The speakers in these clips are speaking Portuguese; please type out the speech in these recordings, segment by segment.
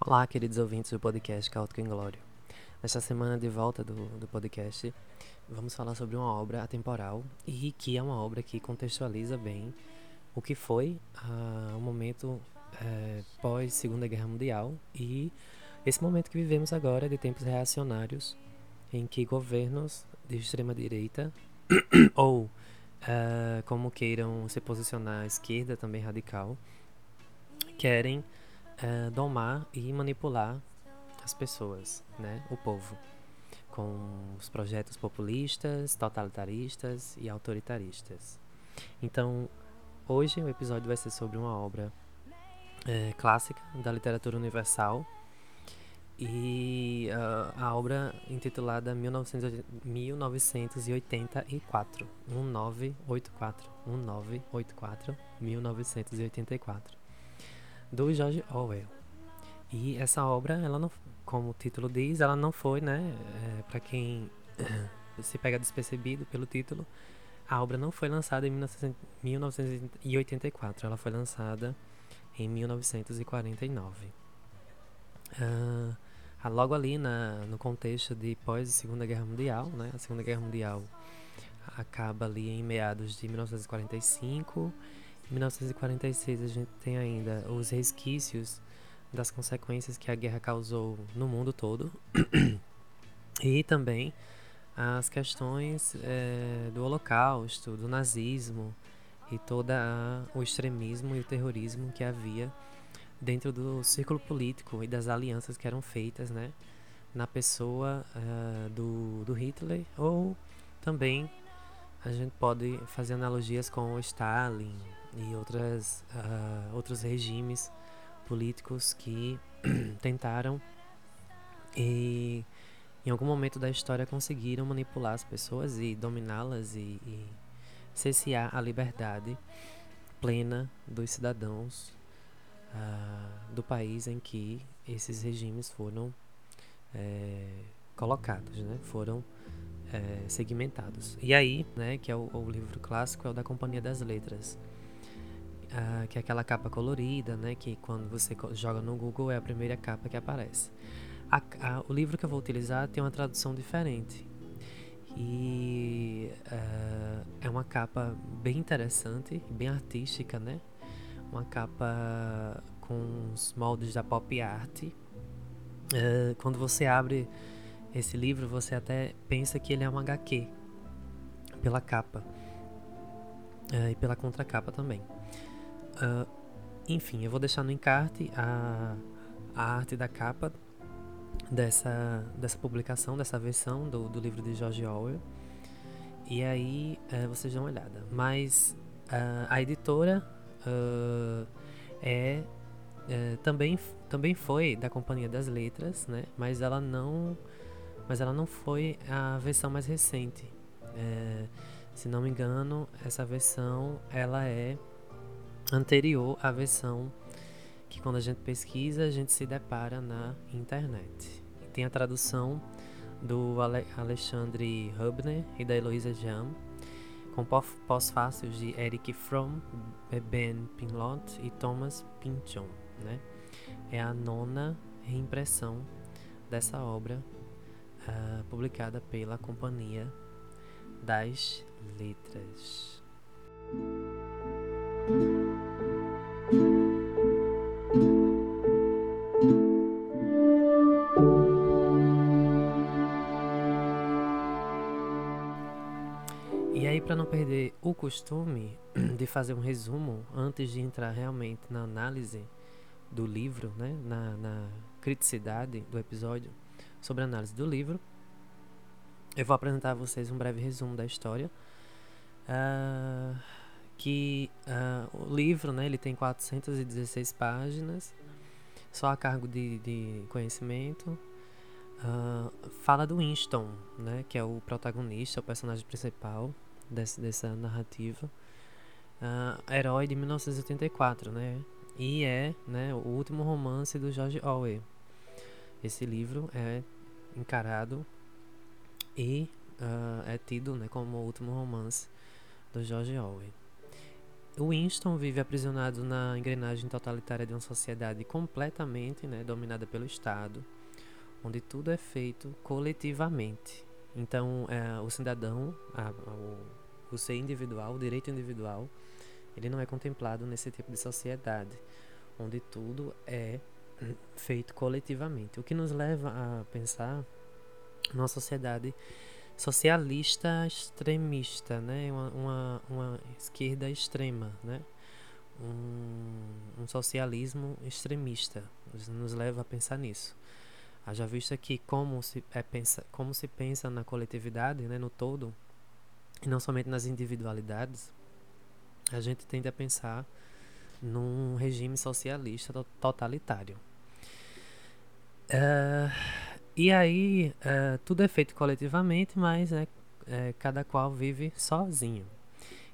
Olá, queridos ouvintes do podcast Caótico Inglório. Nesta semana de volta do, do podcast, vamos falar sobre uma obra atemporal e que é uma obra que contextualiza bem o que foi uh, o momento uh, pós Segunda Guerra Mundial e esse momento que vivemos agora de tempos reacionários em que governos de extrema direita ou uh, como queiram se posicionar à esquerda também radical querem é, domar e manipular as pessoas, né, o povo, com os projetos populistas, totalitaristas e autoritaristas. Então, hoje o episódio vai ser sobre uma obra é, clássica da literatura universal e uh, a obra intitulada 1984 1984 1984 1984 do George Orwell. E essa obra, ela não, como o título diz, ela não foi, né, é, para quem se pega despercebido pelo título, a obra não foi lançada em 1984, ela foi lançada em 1949. Uh, logo ali na, no contexto de pós Segunda Guerra Mundial, né, a Segunda Guerra Mundial acaba ali em meados de 1945 em 1946 a gente tem ainda os resquícios das consequências que a guerra causou no mundo todo e também as questões é, do Holocausto, do nazismo e todo o extremismo e o terrorismo que havia dentro do círculo político e das alianças que eram feitas, né, na pessoa uh, do, do Hitler ou também a gente pode fazer analogias com o Stalin, e outras, uh, outros regimes políticos que tentaram e em algum momento da história conseguiram manipular as pessoas e dominá-las e, e cessear a liberdade plena dos cidadãos uh, do país em que esses regimes foram é, colocados, né? foram é, segmentados. E aí, né, que é o, o livro clássico, é o da Companhia das Letras Uh, que é aquela capa colorida, né? Que quando você joga no Google é a primeira capa que aparece. A, a, o livro que eu vou utilizar tem uma tradução diferente. E uh, é uma capa bem interessante, bem artística, né? Uma capa com os moldes da pop art. Uh, quando você abre esse livro, você até pensa que ele é um HQ pela capa e pela contracapa também. Uh, enfim, eu vou deixar no encarte a, a arte da capa dessa, dessa publicação, dessa versão do, do livro de George Orwell. E aí uh, vocês dão uma olhada. Mas uh, a editora é, é, também, também foi da Companhia das Letras, né? Mas ela não, mas ela não foi a versão mais recente. É, se não me engano, essa versão ela é anterior à versão que quando a gente pesquisa a gente se depara na internet. Tem a tradução do Ale Alexandre Hubner e da Heloísa Jam, com pós-fácios de Eric Fromm, Ben Pinlot e Thomas Pynchon. Né? É a nona reimpressão dessa obra uh, publicada pela Companhia das Letras. Perder o costume de fazer um resumo antes de entrar realmente na análise do livro, né, na, na criticidade do episódio sobre a análise do livro, eu vou apresentar a vocês um breve resumo da história. Uh, que uh, o livro, né, ele tem 416 páginas, só a cargo de, de conhecimento. Uh, fala do Winston, né, que é o protagonista, o personagem principal desse, dessa narrativa. uh, Herói de 1984, né? E é né, o último romance do George Orwell. Esse livro é encarado e uh, é tido né, como o último romance do George Orwell. Winston vive aprisionado na engrenagem totalitária de uma sociedade completamente né, dominada pelo Estado, onde tudo é feito coletivamente. Então, é, o cidadão, a, o, o ser individual, o direito individual, ele não é contemplado nesse tipo de sociedade, onde tudo é feito coletivamente. O que nos leva a pensar numa sociedade socialista extremista, né? Uma, uma, uma esquerda extrema, né? Um, um, socialismo extremista nos leva a pensar nisso. Haja vista que como se, é, pensa, como se pensa na coletividade, né, no todo, e não somente nas individualidades, a gente tende a pensar num regime socialista totalitário. Uh, e aí, uh, tudo é feito coletivamente, mas é, é, cada qual vive sozinho.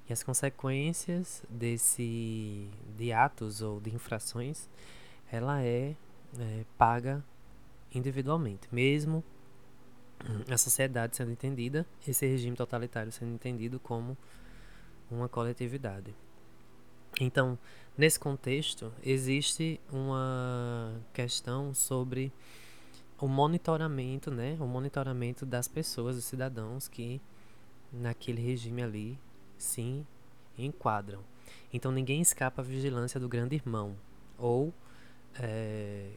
E as consequências desse de atos ou de infrações, ela é, é paga individualmente, mesmo a sociedade sendo entendida, esse regime totalitário sendo entendido como uma coletividade. Então, nesse contexto, existe uma questão sobre o monitoramento, né? O monitoramento das pessoas, dos cidadãos que naquele regime ali se enquadram. Então ninguém escapa à vigilância do grande irmão. Ou, é,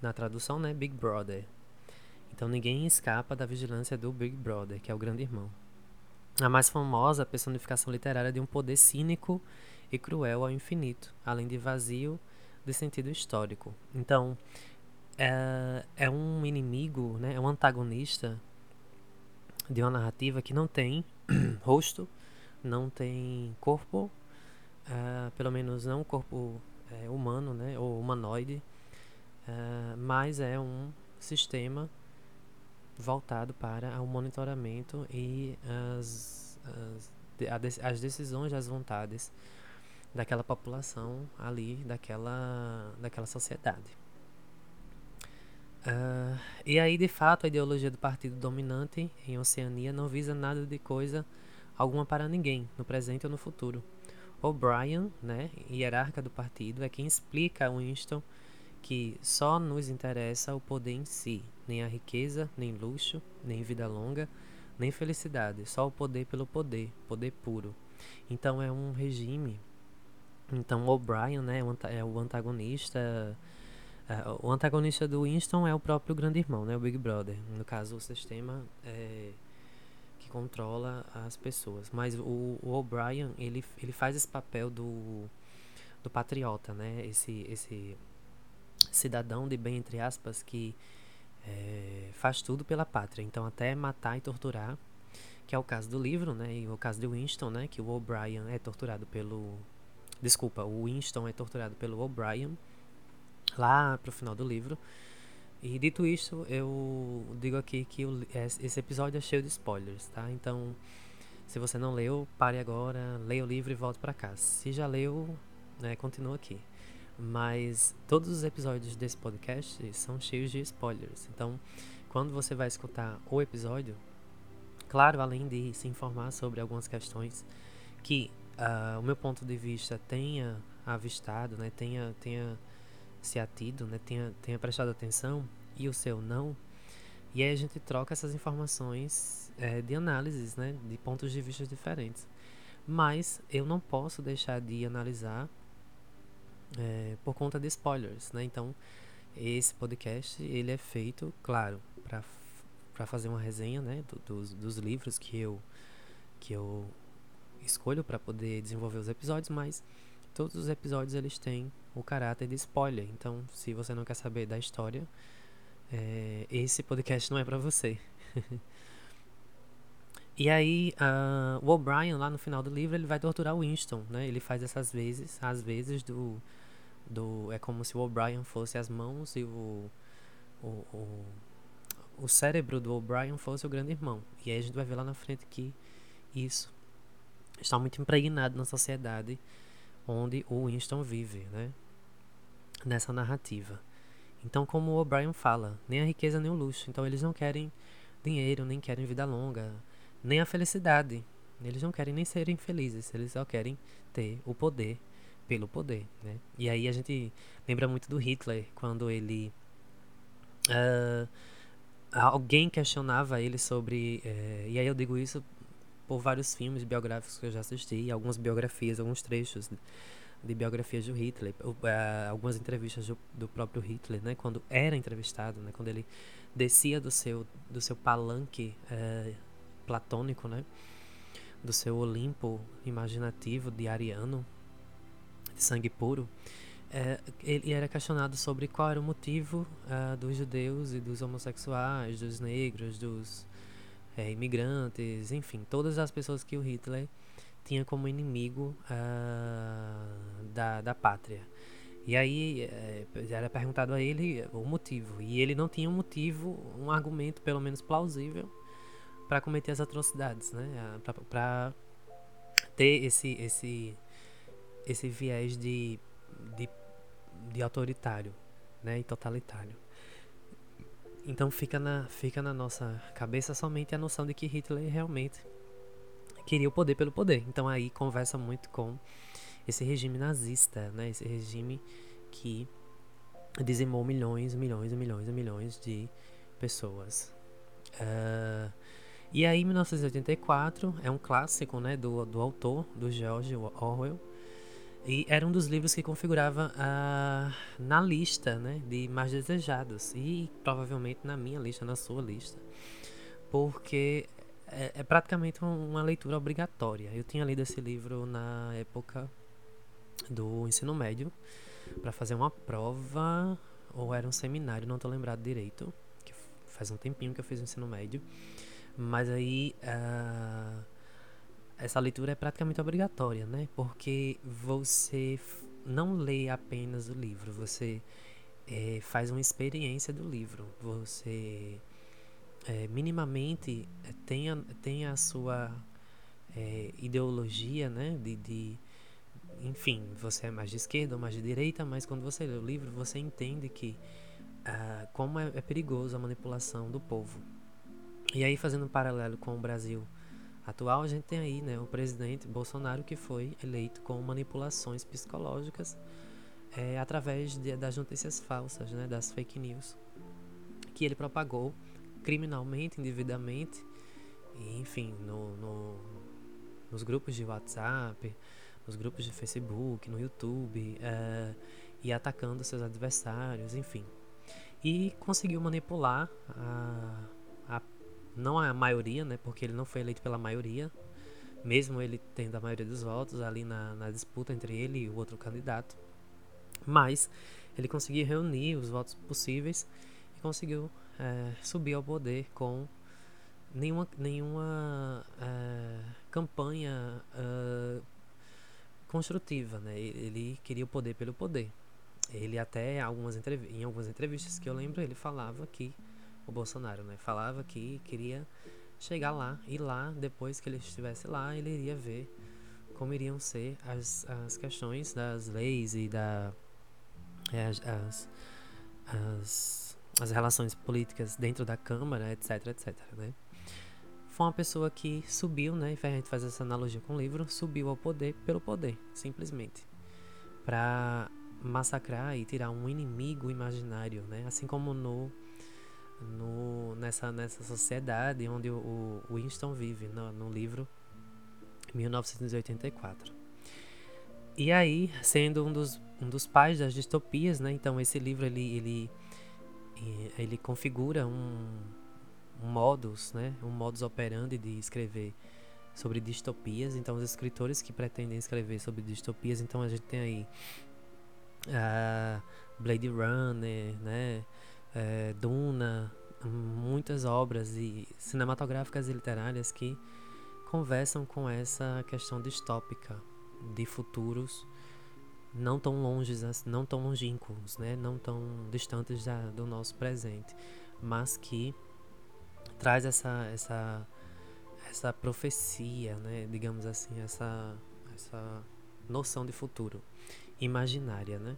na tradução, né? Big Brother. Então ninguém escapa da vigilância do Big Brother, que é o grande irmão. A mais famosa personificação literária de um poder cínico e cruel ao infinito, além de vazio de sentido histórico. Então, é, é um inimigo, né, é um antagonista de uma narrativa que não tem rosto, não tem corpo, uh, pelo menos não um corpo é, humano, né, ou humanoide, uh, mas é um sistema voltado para o monitoramento e as, as, as decisões, as vontades daquela população ali, daquela, daquela sociedade. Uh, e aí, de fato, a ideologia do partido dominante em Oceania não visa nada de coisa alguma para ninguém, no presente ou no futuro. O'Brien, né, hierarca do partido, é quem explica a Winston que só nos interessa o poder em si, nem a riqueza, nem luxo, nem vida longa, nem felicidade, só o poder pelo poder, poder puro. Então é um regime. Então O'Brien, né, é o antagonista é, o antagonista do Winston é o próprio grande irmão, né? O Big Brother. No caso, o sistema é, que controla as pessoas. Mas o, o O'Brien, ele, ele faz esse papel do, do patriota, né? Esse, esse cidadão de bem, entre aspas, que é, faz tudo pela pátria. Então, até matar e torturar, que é o caso do livro, né? E o caso de Winston, né? Que o O'Brien é torturado pelo... Desculpa, o Winston é torturado pelo O'Brien lá pro final do livro. E dito isso, eu digo aqui que o, esse episódio é cheio de spoilers, tá? Então, se você não leu, pare agora, leia o livro e volte para cá. Se já leu, né, continua aqui. Mas todos os episódios desse podcast são cheios de spoilers. Então, quando você vai escutar o episódio, claro, além de se informar sobre algumas questões que uh, o meu ponto de vista tenha avistado, né, tenha, tenha se atido, né, tenha, tenha prestado atenção e o seu não. E aí a gente troca essas informações é, de análises, né, de pontos de vista diferentes. Mas eu não posso deixar de analisar é, por conta de spoilers, né? Então esse podcast ele é feito, claro, para fazer uma resenha, né, do, dos, dos livros que eu que eu escolho para poder desenvolver os episódios, mas todos os episódios eles têm o caráter de spoiler. Então, se você não quer saber da história, é, esse podcast não é para você. e aí, uh, o O'Brien, lá no final do livro, ele vai torturar o Winston, né? Ele faz essas vezes, às vezes, do... do é como se o O'Brien fosse as mãos e o, o, o, o cérebro do O'Brien fosse o grande irmão. E aí a gente vai ver lá na frente que isso está muito impregnado na sociedade onde o Winston vive, né? Nessa narrativa. Então, como o O'Brien fala, nem a riqueza nem o luxo. Então, eles não querem dinheiro, nem querem vida longa, nem a felicidade. Eles não querem nem serem felizes, eles só querem ter o poder pelo poder, né? E aí a gente lembra muito do Hitler quando ele uh, alguém questionava ele sobre uh, e aí eu digo isso por vários filmes biográficos que eu já assisti, algumas biografias, alguns trechos de, biografias do Hitler, uh, algumas entrevistas do, do, próprio Hitler, né? Quando era entrevistado, né? Quando ele descia do seu do seu palanque eh, platônico, né? Do seu Olimpo imaginativo de Ariano, de sangue puro, é, ele era questionado sobre qual era o motivo uh, dos judeus e dos homossexuais, dos negros, dos é, imigrantes, enfim, todas as pessoas que o Hitler tinha como inimigo uh, da, da pátria. E aí é, era perguntado a ele o motivo, e ele não tinha um motivo, um argumento pelo menos plausível para cometer as atrocidades, né? Para ter esse esse esse viés de, de, de autoritário né, e totalitário. Então fica na, fica na nossa cabeça somente a noção de que Hitler realmente queria o poder pelo poder. Então aí conversa muito com esse regime nazista, né? Esse regime que dizimou milhões, milhões e milhões e milhões de pessoas. Uh, e aí 1984 é um clássico, né, do, do autor, do George Orwell, e era um dos livros que configurava uh, na lista né, de mais desejados. E provavelmente na minha lista, na sua lista. Porque é, é praticamente uma leitura obrigatória. Eu tinha lido esse livro na época do ensino médio para fazer uma prova ou era um seminário, não estou lembrado direito. Que faz um tempinho que eu fiz o ensino médio. Mas aí. Uh, essa leitura é praticamente obrigatória, né? Porque você não lê apenas o livro, você é, faz uma experiência do livro, você é, minimamente é, tem a, tem a sua é, ideologia, né? De, de, enfim, você é mais de esquerda ou mais de direita, mas quando você lê o livro, você entende que ah, como é, é perigoso a manipulação do povo. E aí, fazendo um paralelo com o Brasil atual, a gente tem aí né, o presidente Bolsonaro que foi eleito com manipulações psicológicas é, através de, das notícias falsas, né, das fake news, que ele propagou criminalmente, indevidamente, enfim, no, no, nos grupos de WhatsApp, nos grupos de Facebook, no YouTube, é, e atacando seus adversários, enfim. E conseguiu manipular a não a maioria, né, porque ele não foi eleito pela maioria, mesmo ele tendo a maioria dos votos ali na, na disputa entre ele e o outro candidato. Mas ele conseguiu reunir os votos possíveis e conseguiu é, subir ao poder com nenhuma, nenhuma é, campanha é, construtiva. Né? Ele queria o poder pelo poder. Ele até algumas em algumas entrevistas que eu lembro, ele falava que o Bolsonaro, né? Falava que queria chegar lá e lá, depois que ele estivesse lá, ele iria ver como iriam ser as, as questões das leis e da é, as, as, as relações políticas dentro da Câmara, etc, etc, né? Foi uma pessoa que subiu, né? E a gente faz essa analogia com o livro, subiu ao poder pelo poder, simplesmente, para massacrar e tirar um inimigo imaginário, né? Assim como no no, nessa, nessa sociedade onde o, o Winston vive, no, no livro 1984. E aí, sendo um dos, um dos pais das distopias, né? Então esse livro ele, ele, ele configura um, um modus, né? Um modus operandi de escrever sobre distopias. Então os escritores que pretendem escrever sobre distopias, então a gente tem aí uh, Blade Runner, né? É, Duna, muitas obras e cinematográficas e literárias que conversam com essa questão distópica de futuros não tão longes, não tão longínquos, né? não tão distantes da, do nosso presente, mas que traz essa, essa essa profecia, né, digamos assim, essa, essa noção de futuro imaginária, né?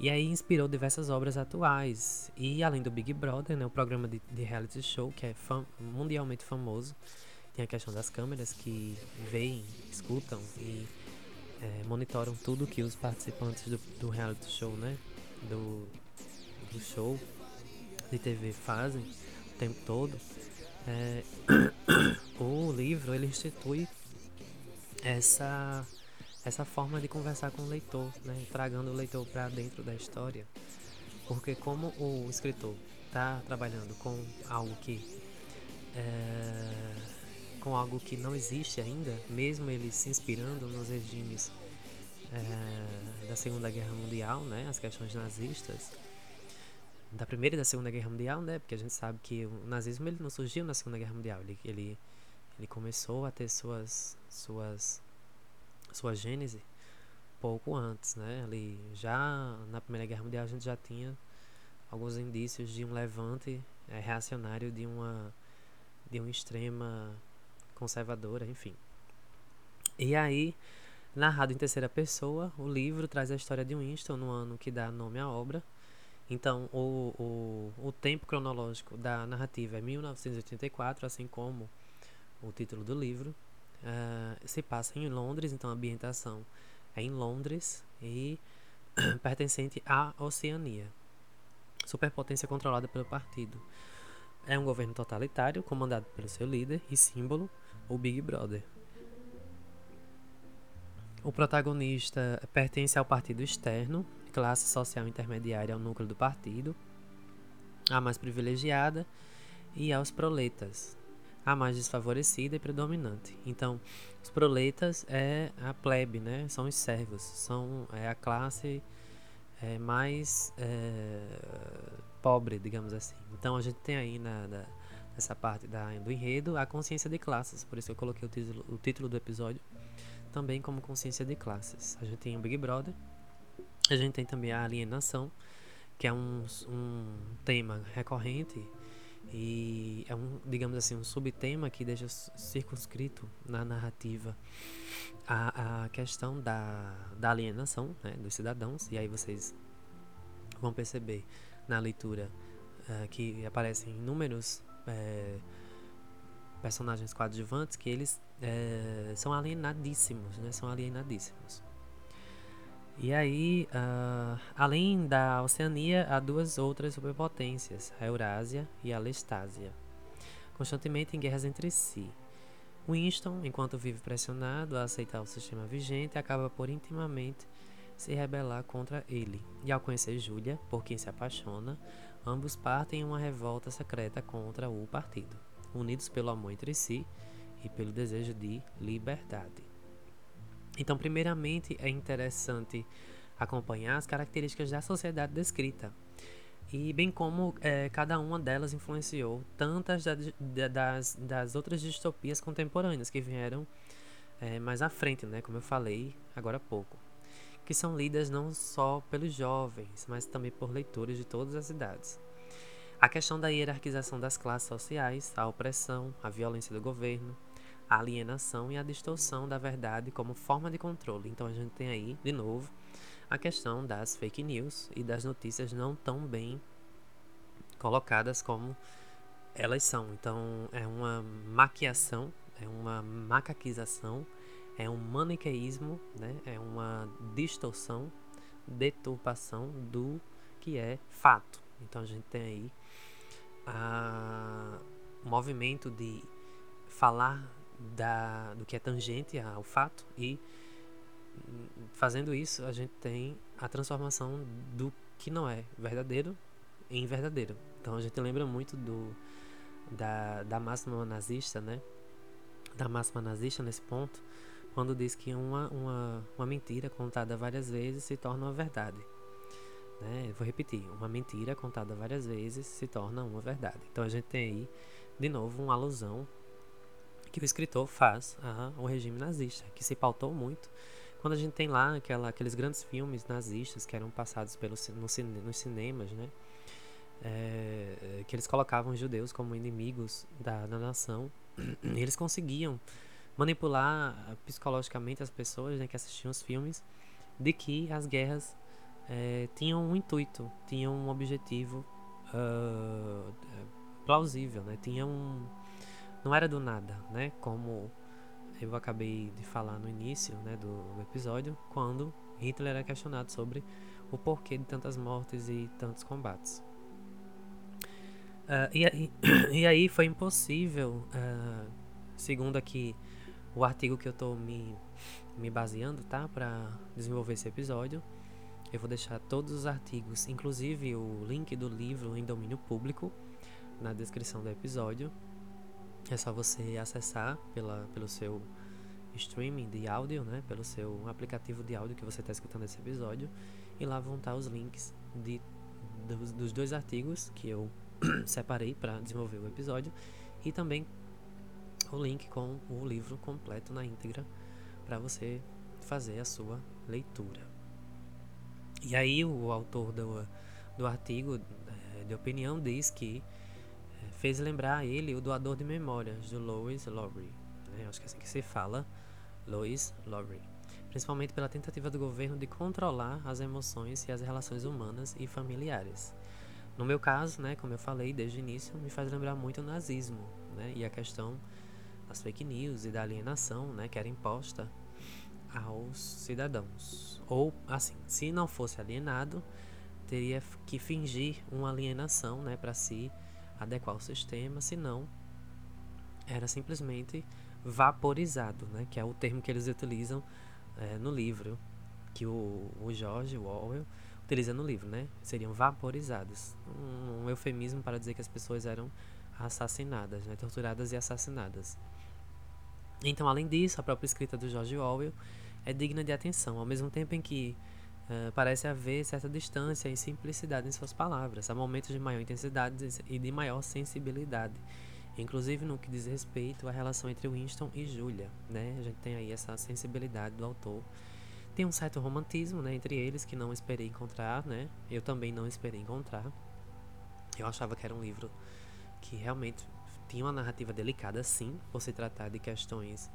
E aí inspirou diversas obras atuais. E além do Big Brother, né, o programa de, de reality show, que é fam mundialmente famoso, tem a questão das câmeras que veem, escutam e é, monitoram tudo que os participantes do, do reality show, né? Do, do show de TV fazem o tempo todo. É, o livro ele institui essa essa forma de conversar com o leitor, né? tragando o leitor para dentro da história. Porque como o escritor está trabalhando com algo que é, com algo que não existe ainda, mesmo ele se inspirando nos regimes é, da Segunda Guerra Mundial, né, as questões nazistas, da Primeira e da Segunda Guerra Mundial, né, porque a gente sabe que o nazismo ele não surgiu na Segunda Guerra Mundial, ele, ele, ele começou a ter suas, suas sua gênese pouco antes, né? Ali já na Primeira Guerra Mundial a gente já tinha alguns indícios de um levante é, reacionário de uma de uma extrema conservadora, enfim. E aí, narrado em terceira pessoa, o livro traz a história de Winston no ano que dá nome à obra. Então, o, o, o tempo cronológico da narrativa é 1984, assim como o título do livro. Uh, se passa em Londres, então a ambientação é em Londres e pertencente à Oceania. Superpotência controlada pelo partido. É um governo totalitário comandado pelo seu líder e símbolo, o Big Brother. O protagonista pertence ao partido externo, classe social intermediária ao núcleo do partido, a mais privilegiada, e aos proletas, a mais desfavorecida e predominante. Então, os proletas é a plebe, né? São os servos, são é a classe é, mais é, pobre, digamos assim. Então, a gente tem aí na, na, nessa parte da, do enredo a consciência de classes. Por isso que eu coloquei o título, o título do episódio também como consciência de classes. A gente tem o Big Brother, a gente tem também a alienação, que é um, um tema recorrente e é um, digamos assim, um subtema que deixa circunscrito na narrativa a, a questão da, da alienação né, dos cidadãos. E aí vocês vão perceber na leitura uh, que aparecem inúmeros é, personagens coadjuvantes que eles é, são alienadíssimos, né? São alienadíssimos. E aí, uh, além da Oceania, há duas outras superpotências, a Eurásia e a Lestásia, constantemente em guerras entre si. Winston, enquanto vive pressionado a aceitar o sistema vigente, acaba por intimamente se rebelar contra ele. E ao conhecer Julia, por quem se apaixona, ambos partem em uma revolta secreta contra o partido, unidos pelo amor entre si e pelo desejo de liberdade. Então, primeiramente, é interessante acompanhar as características da sociedade descrita e bem como é, cada uma delas influenciou tantas da, das, das outras distopias contemporâneas que vieram é, mais à frente, né, como eu falei agora há pouco, que são lidas não só pelos jovens, mas também por leitores de todas as idades. A questão da hierarquização das classes sociais, a opressão, a violência do governo, a alienação e a distorção da verdade como forma de controle. Então a gente tem aí, de novo, a questão das fake news e das notícias não tão bem colocadas como elas são. Então é uma maquiação, é uma macaquização, é um maniqueísmo, né? é uma distorção, deturpação do que é fato. Então a gente tem aí o movimento de falar da, do que é tangente ao fato e fazendo isso a gente tem a transformação do que não é verdadeiro em verdadeiro. Então a gente lembra muito do da, da máxima nazista, né? Da máxima nazista nesse ponto, quando diz que uma, uma, uma mentira contada várias vezes se torna uma verdade. Né? vou repetir, uma mentira contada várias vezes se torna uma verdade. Então a gente tem aí, de novo, uma alusão que o escritor faz ao regime nazista, que se pautou muito quando a gente tem lá aquela, aqueles grandes filmes nazistas que eram passados pelo, no, nos cinemas, né? é, que eles colocavam os judeus como inimigos da, da nação. Eles conseguiam manipular psicologicamente as pessoas né, que assistiam os filmes de que as guerras é, tinham um intuito, tinham um objetivo uh, plausível, né? Tinha um, não era do nada, né? Como eu acabei de falar no início né, do, episódio, quando Hitler era questionado sobre o porquê de tantas mortes e tantos combates. Uh, e, aí, e, aí foi impossível, uh, segundo aqui o artigo que eu estou me, me baseando, tá, para desenvolver esse episódio. Eu vou deixar todos os artigos, inclusive o link do livro em domínio público, na descrição do episódio. É só você acessar pela, pelo seu streaming de áudio, né? Pelo seu aplicativo de áudio que você está escutando esse episódio. E lá vão estar os links de, dos, dos dois artigos que eu separei para desenvolver o episódio. E também o link com o livro completo na íntegra para você fazer a sua leitura. E aí o autor do, do artigo é, de opinião diz que fez lembrar ele o doador de memórias do Lois Lowry, né? acho que é assim que se fala, Lois Lowry, principalmente pela tentativa do governo de controlar as emoções e as relações humanas e familiares. No meu caso, né, como eu falei desde o início, me faz lembrar muito o nazismo, né, e a questão das fake news e da alienação, né, que era imposta aos cidadãos. Ou, assim, se não fosse alienado, teria que fingir uma alienação, né, para si adequar o sistema, senão era simplesmente vaporizado, né? que é o termo que eles utilizam é, no livro, que o, o George Orwell utiliza no livro, né? Seriam vaporizados. Um, um, eufemismo para dizer que as pessoas eram assassinadas, né? torturadas e assassinadas. Então, além disso, a própria escrita do George Orwell é digna de atenção, ao mesmo tempo em que Uh, parece haver certa distância e simplicidade em suas palavras. Há momentos de maior intensidade e de maior sensibilidade, inclusive no que diz respeito à relação entre Winston e Julia. Né? A gente tem aí essa sensibilidade do autor. Tem um certo romantismo né, entre eles que não esperei encontrar, né? Eu também não esperei encontrar. Eu achava que era um livro que realmente tinha uma narrativa delicada, sim, por se tratar de questões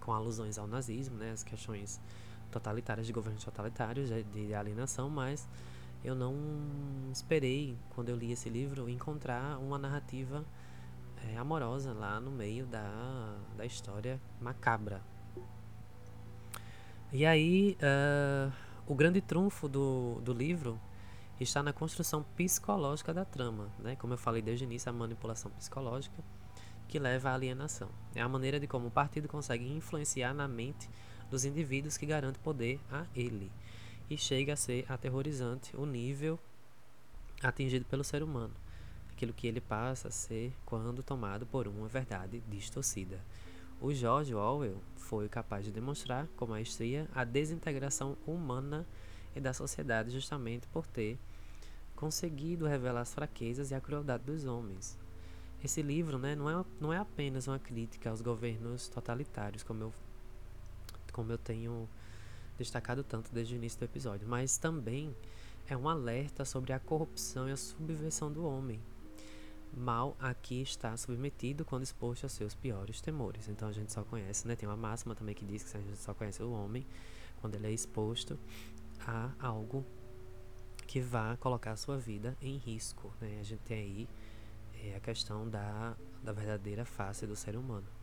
com alusões ao nazismo, né? As questões totalitárias, de governos totalitários, de alienação, mas eu não esperei, quando eu li esse livro, encontrar uma narrativa é, amorosa lá no meio da, da história macabra. E aí, uh, o grande trunfo do, do livro está na construção psicológica da trama, né? Como eu falei desde o início, a manipulação psicológica que leva à alienação. É a maneira de como o partido consegue influenciar na mente dos indivíduos que garante poder a ele. E chega a ser aterrorizante o nível atingido pelo ser humano, aquilo que ele passa a ser quando tomado por uma verdade distorcida. O George Orwell foi capaz de demonstrar com maestria a desintegração humana e da sociedade justamente por ter conseguido revelar as fraquezas e a crueldade dos homens. Esse livro né, não, é, não é apenas uma crítica aos governos totalitários, como eu como eu tenho destacado tanto desde o início do episódio, mas também é um alerta sobre a corrupção e a subversão do homem. Mal aqui está submetido quando exposto a seus piores temores. Então a gente só conhece, né? Tem uma máxima também que diz que a gente só conhece o homem quando ele é exposto a algo que vá colocar a sua vida em risco. Né? A gente tem aí é, a questão da, da verdadeira face do ser humano.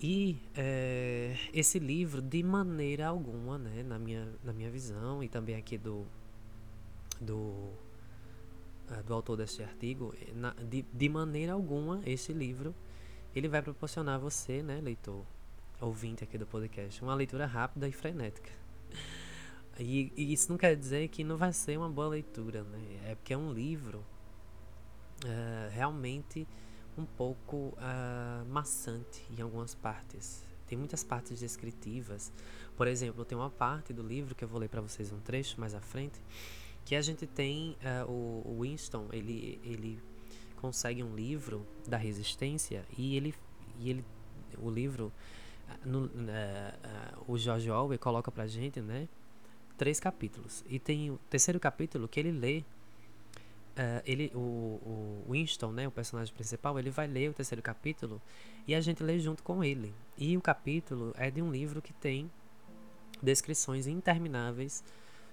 E é, esse livro, de maneira alguma, né, na, minha, na minha visão, e também aqui do, do, uh, do autor desse artigo, na, de, de maneira alguma, esse livro, ele vai proporcionar a você, né, leitor, ouvinte aqui do podcast, uma leitura rápida e frenética. E, e, isso não quer dizer que não vai ser uma boa leitura, né? É porque é um livro uh, realmente um pouco uh, maçante em algumas partes. Tem muitas partes descritivas. Por exemplo, tem uma parte do livro que eu vou ler para vocês um trecho mais à frente, que a gente tem uh, o, Winston, ele, ele consegue um livro da resistência e ele, e ele o livro, no, uh, o George Orwell coloca pra gente, né? três capítulos. E tem o terceiro capítulo que ele lê. Uh, ele, o, o Winston, né, o personagem principal, ele vai ler o terceiro capítulo e a gente lê junto com ele. E o capítulo é de um livro que tem descrições intermináveis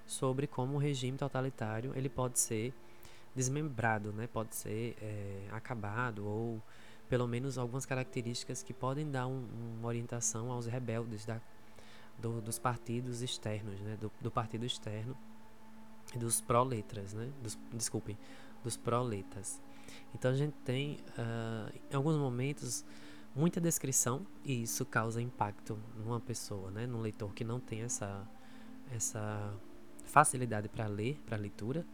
sobre como o regime totalitário ele pode ser desmembrado, né? pode ser é, acabado ou pelo menos algumas características que podem dar um, uma orientação aos rebeldes da, do, dos partidos externos, né? do, do partido externo dos proletras, né? Dos, desculpem, dos proletas. Então a gente tem, uh, em alguns momentos, muita descrição e isso causa impacto numa pessoa, né? num leitor que não tem essa, essa facilidade para ler, para leitura.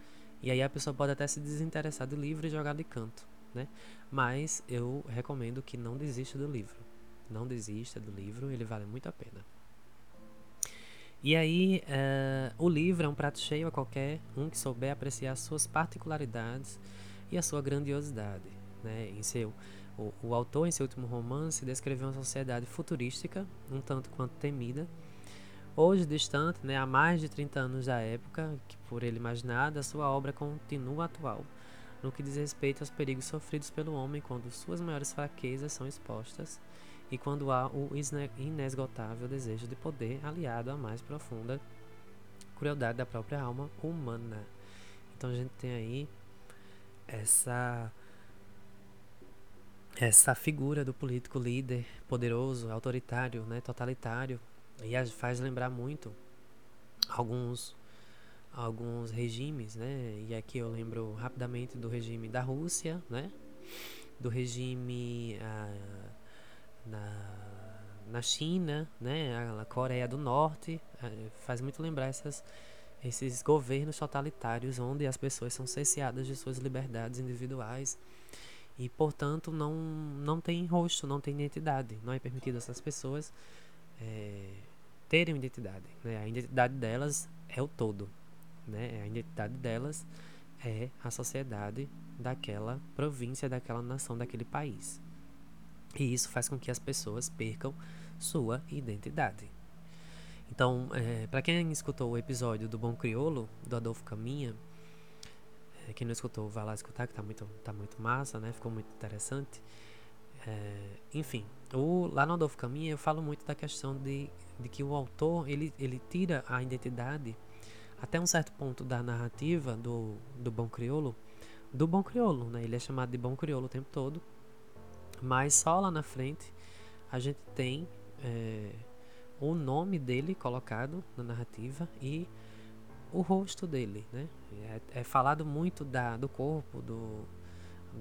E aí a pessoa pode até se desinteressar do livro e jogar de canto, né? Mas eu recomendo que não desista do livro. Não desista do livro, ele vale muito a pena. E aí, uh, o livro é um prato cheio a qualquer um que souber apreciar suas particularidades e a sua grandiosidade. Né? Em seu, o, o autor, em seu último romance, descreveu uma sociedade futurística, um tanto quanto temida, Hoje, distante, né, há mais de 30 anos da época que por ele imaginada, sua obra continua atual, no que diz respeito aos perigos sofridos pelo homem quando suas maiores fraquezas são expostas e quando há o inesgotável desejo de poder aliado à mais profunda crueldade da própria alma humana. Então a gente tem aí essa essa figura do político líder poderoso, autoritário, né, totalitário, e faz lembrar muito alguns alguns regimes, né? E aqui eu lembro rapidamente do regime da Rússia, né? Do regime ah, na, na China, né? A Coreia do Norte ah, faz muito lembrar essas esses governos totalitários onde as pessoas são cerceadas de suas liberdades individuais e portanto não não tem rosto, não tem identidade, não é permitido essas pessoas é, terem identidade. Né? A identidade delas é o todo. Né? A identidade delas é a sociedade daquela província, daquela nação, daquele país. E isso faz com que as pessoas percam sua identidade. Então, é, para quem escutou o episódio do Bom Criolo, do Adolfo Caminha, é, quem não escutou, vai lá escutar, que tá muito, tá muito massa, né? Ficou muito interessante. É, enfim, o, lá no Adolfo Caminha eu falo muito da questão de, de que o autor ele, ele tira a identidade até um certo ponto da narrativa do, do bom crioulo do bom crioulo, né? Ele é chamado de bom crioulo o tempo todo, mas só lá na frente a gente tem é, o nome dele colocado na narrativa e o rosto dele, né? É, é falado muito da, do corpo, do,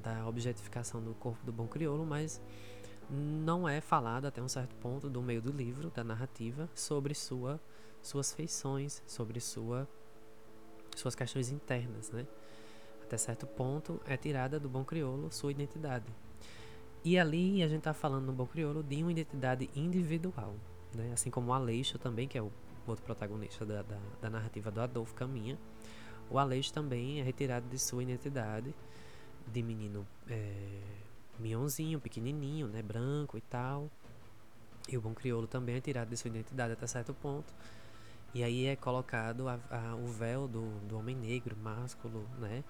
da objetificação do corpo do bom crioulo, mas não é falado até um certo ponto do meio do livro, da narrativa, sobre sua, suas feições, sobre sua, suas questões internas, né? Até certo ponto é tirada do bom crioulo sua identidade. E ali a gente está falando no bom crioulo de uma identidade individual, né? Assim como o Aleixo também, que é o outro protagonista da, da, da narrativa do Adolfo Caminha, o Aleixo também é retirado de sua identidade de menino é, mionzinho, pequenininho, né, branco e tal. E o bom crioulo também é tirado de sua identidade até certo ponto. E aí é colocado a, a, o véu do, do homem negro, másculo, né,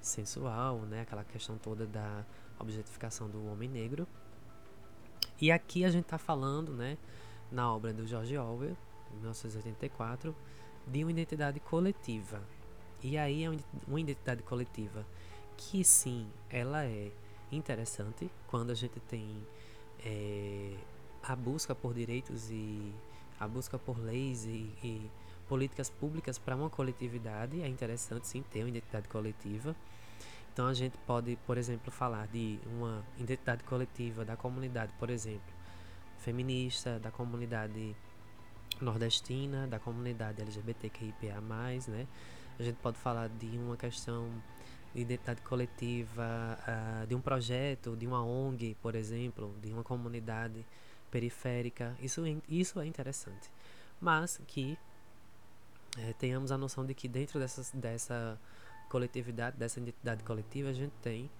sensual, né, aquela questão toda da objetificação do homem negro. E aqui a gente está falando, né, na obra do George Orwell, 1984, de uma identidade coletiva. E aí é uma identidade coletiva que sim, ela é interessante quando a gente tem é, a busca por direitos e a busca por leis e, e políticas públicas para uma coletividade. É interessante sim ter uma identidade coletiva. Então a gente pode, por exemplo, falar de uma identidade coletiva da comunidade, por exemplo, feminista, da comunidade nordestina, da comunidade LGBTQIA+, né? A gente pode falar de uma questão de identidade coletiva, uh, de um projeto, de uma ONG, por exemplo, de uma comunidade periférica. Isso, isso é interessante. Mas que é, tenhamos a noção de que dentro dessas, dessa coletividade, dessa identidade coletiva, a gente tem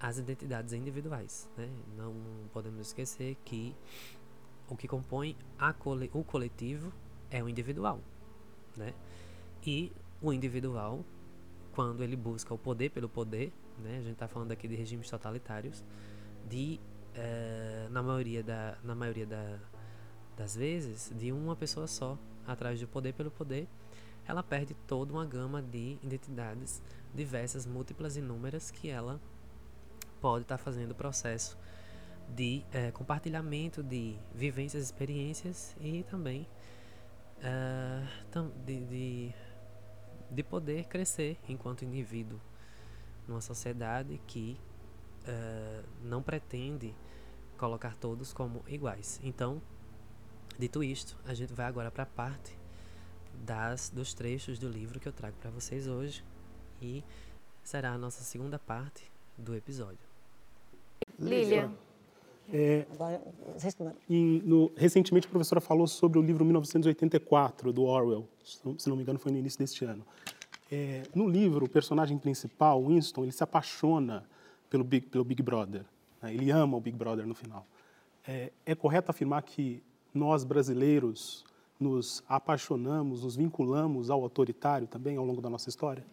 as identidades individuais. Né? Não podemos esquecer que o que compõe cole, o coletivo é o individual. né? E o individual, quando ele busca o poder pelo poder, né? A gente está falando aqui de regimes totalitários, de eh, na maioria da na maioria da, das vezes de uma pessoa só atrás do poder pelo poder, ela perde toda uma gama de identidades diversas, múltiplas, inúmeras que ela pode estar tá fazendo o processo de é, compartilhamento de vivências, experiências e também uh, de, de, de, poder crescer enquanto indivíduo numa sociedade que uh, não pretende colocar todos como iguais. Então, dito isto, a gente vai agora para a parte das dos trechos do livro que eu trago para vocês hoje e será a nossa segunda parte do episódio. Lília. É, em, no, recentemente a professora falou sobre o livro 1984 do Orwell, se não me engano foi no início deste ano. É, no livro, o personagem principal, Winston, ele se apaixona pelo Big, pelo Big Brother. Né? Ele ama o Big Brother no final. É, é correto afirmar que nós brasileiros nos apaixonamos, nos vinculamos ao autoritário também ao longo da nossa história?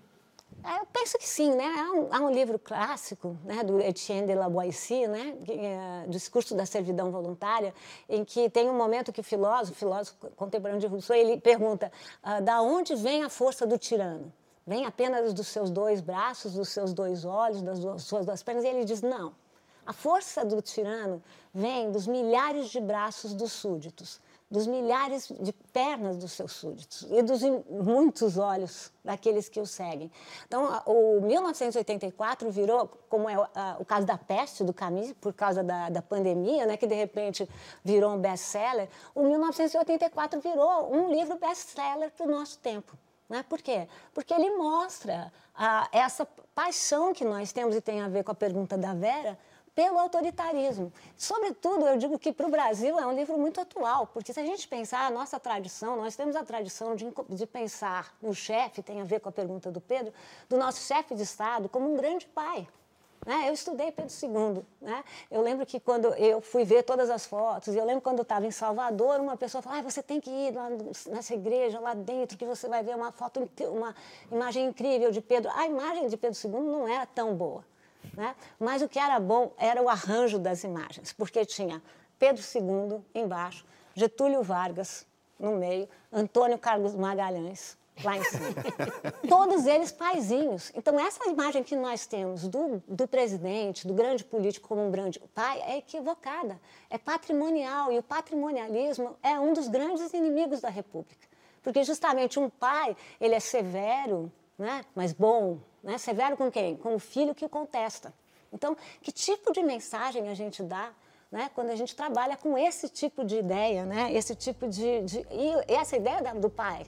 É, eu penso que sim, né? Há um, há um livro clássico, né, do Etienne de la Boétie, né, é, Discurso da Servidão Voluntária, em que tem um momento que o filósofo, filósofo contemporâneo de Rousseau, ele pergunta: ah, da onde vem a força do tirano? Vem apenas dos seus dois braços, dos seus dois olhos, das suas duas pernas? E ele diz: não. A força do tirano vem dos milhares de braços dos súditos dos milhares de pernas dos seus súditos e dos muitos olhos daqueles que o seguem. Então, o 1984 virou, como é o caso da peste do Camus, por causa da, da pandemia, né, que de repente virou um best-seller, o 1984 virou um livro best-seller para o nosso tempo. Né? Por quê? Porque ele mostra a, essa paixão que nós temos, e tem a ver com a pergunta da Vera, pelo autoritarismo. Sobretudo, eu digo que para o Brasil é um livro muito atual, porque se a gente pensar a nossa tradição, nós temos a tradição de, de pensar no chefe, tem a ver com a pergunta do Pedro, do nosso chefe de Estado como um grande pai. Né? Eu estudei Pedro II. Né? Eu lembro que quando eu fui ver todas as fotos, eu lembro quando eu estava em Salvador, uma pessoa falou: ah, você tem que ir lá nessa igreja, lá dentro, que você vai ver uma foto, uma imagem incrível de Pedro. A imagem de Pedro II não era tão boa. Né? Mas o que era bom era o arranjo das imagens, porque tinha Pedro II embaixo, Getúlio Vargas no meio, Antônio Carlos Magalhães lá em cima. Todos eles paizinhos. Então, essa imagem que nós temos do, do presidente, do grande político como um grande pai, é equivocada. É patrimonial. E o patrimonialismo é um dos grandes inimigos da República. Porque, justamente, um pai, ele é severo, né? mas bom, né? Severo com quem? Com o filho que o contesta. Então, que tipo de mensagem a gente dá né, quando a gente trabalha com esse tipo de ideia, né, esse tipo de, de e essa ideia do pai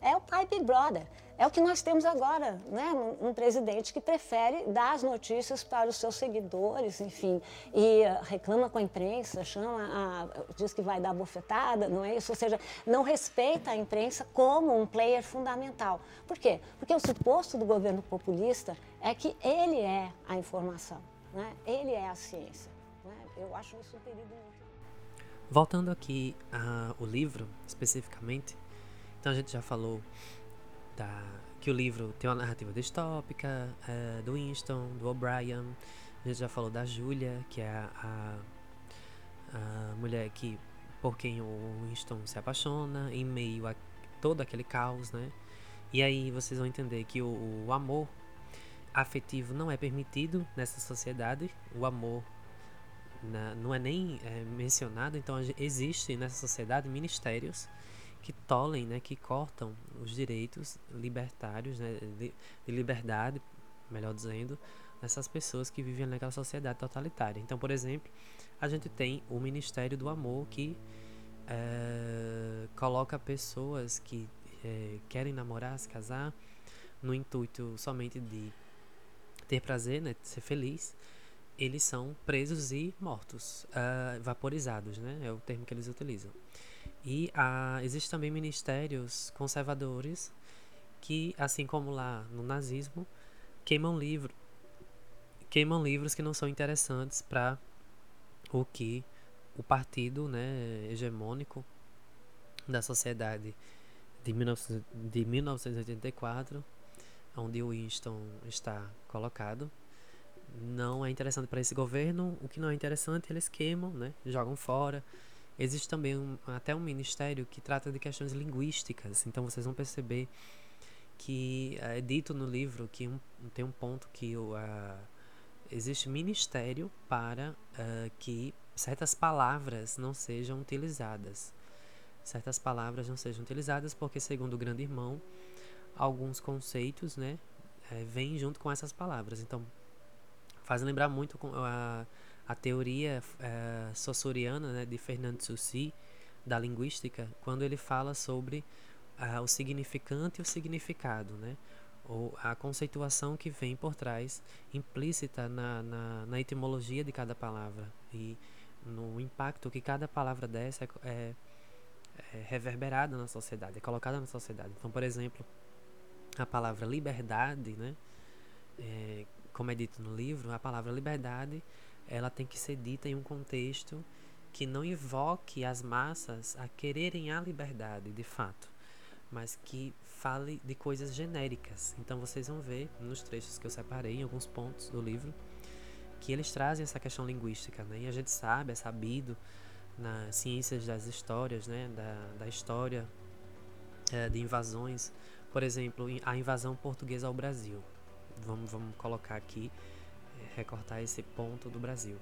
é o pai Big Brother. É o que nós temos agora, né? Um, presidente que prefere dar as notícias para os seus seguidores, enfim, e uh, reclama com a imprensa, chama, a, diz que vai dar bofetada, não é isso? Ou seja, não respeita a imprensa como um player fundamental. Por quê? Porque o suposto do governo populista é que ele é a informação, né? ele é a ciência. Né? Eu acho isso um perigo muito. Voltando aqui ao livro, especificamente, então a gente já falou da, que o livro tem uma narrativa distópica, é, do Winston, do O'Brien. A gente já falou da Julia, que é a, a, a, mulher que por quem o Winston se apaixona em meio a todo aquele caos, né? E aí vocês vão entender que o, o amor afetivo não é permitido nessa sociedade. O amor na, não é nem é, mencionado, então existe nessa sociedade ministérios que tolem, né, que cortam os direitos libertários, né, de, de liberdade, melhor dizendo, dessas pessoas que vivem naquela sociedade totalitária. Então, por exemplo, a gente tem o Ministério do Amor que é, coloca pessoas que é, querem namorar, se casar, no intuito somente de ter prazer, né, de ser feliz, eles são presos e mortos, uh, vaporizados, né, é o termo que eles utilizam. E ah, existem também ministérios conservadores que, assim como lá no nazismo, queimam livro, queimam livros que não são interessantes para o que o partido né, hegemônico da sociedade de, 19, de 1984, onde o Winston está colocado. Não é interessante para esse governo. O que não é interessante, eles queimam, né? jogam fora. Existe também um, até um ministério que trata de questões linguísticas. Então vocês vão perceber que é dito no livro que um, tem um ponto que o, uh, existe ministério para uh, que certas palavras não sejam utilizadas. Certas palavras não sejam utilizadas porque, segundo o grande irmão, alguns conceitos né, é, vêm junto com essas palavras. Então, faz lembrar muito a, a teoria é, sossoriana né, de Fernand Saussure, da linguística, quando ele fala sobre uh, o significante e o significado, né? ou a conceituação que vem por trás, implícita na, na, na etimologia de cada palavra e no impacto que cada palavra dessa é, é, é reverberada na sociedade, é colocada na sociedade. Então, por exemplo, a palavra liberdade, né? É, como é dito no livro, a palavra liberdade ela tem que ser dita em um contexto que não invoque as massas a quererem a liberdade, de fato, mas que fale de coisas genéricas. Então vocês vão ver nos trechos que eu separei, em alguns pontos do livro, que eles trazem essa questão linguística, né? E a gente sabe, é sabido nas ciências das histórias, né? Da, da história é, de invasões, por exemplo, a invasão portuguesa ao Brasil. Vamos, vamos colocar aqui recortar esse ponto do Brasil.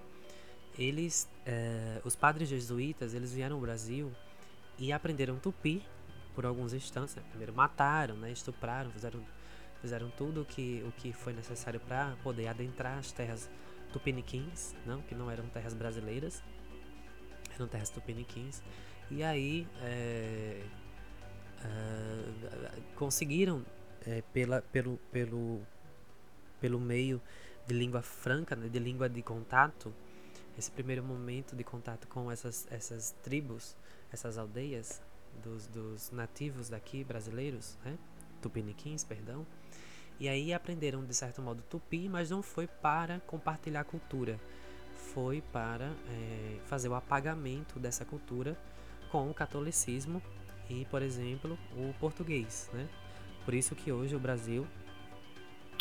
Eles, é, os padres jesuítas, eles vieram ao Brasil e aprenderam tupi por alguns instantes. Né? Primeiro mataram, né? estupraram, fizeram, fizeram tudo o que, o que foi necessário para poder adentrar as terras tupiniquins, não, que não eram terras brasileiras, eram terras tupiniquins. E aí é, é, conseguiram, é, pela, pelo, pelo, pelo meio de língua franca, né, de língua de contato, esse primeiro momento de contato com essas, essas tribos, essas aldeias dos, dos nativos daqui, brasileiros, né, tupiniquins, perdão, e aí aprenderam de certo modo tupi, mas não foi para compartilhar cultura, foi para é, fazer o apagamento dessa cultura com o catolicismo e, por exemplo, o português, né? Por isso que hoje o Brasil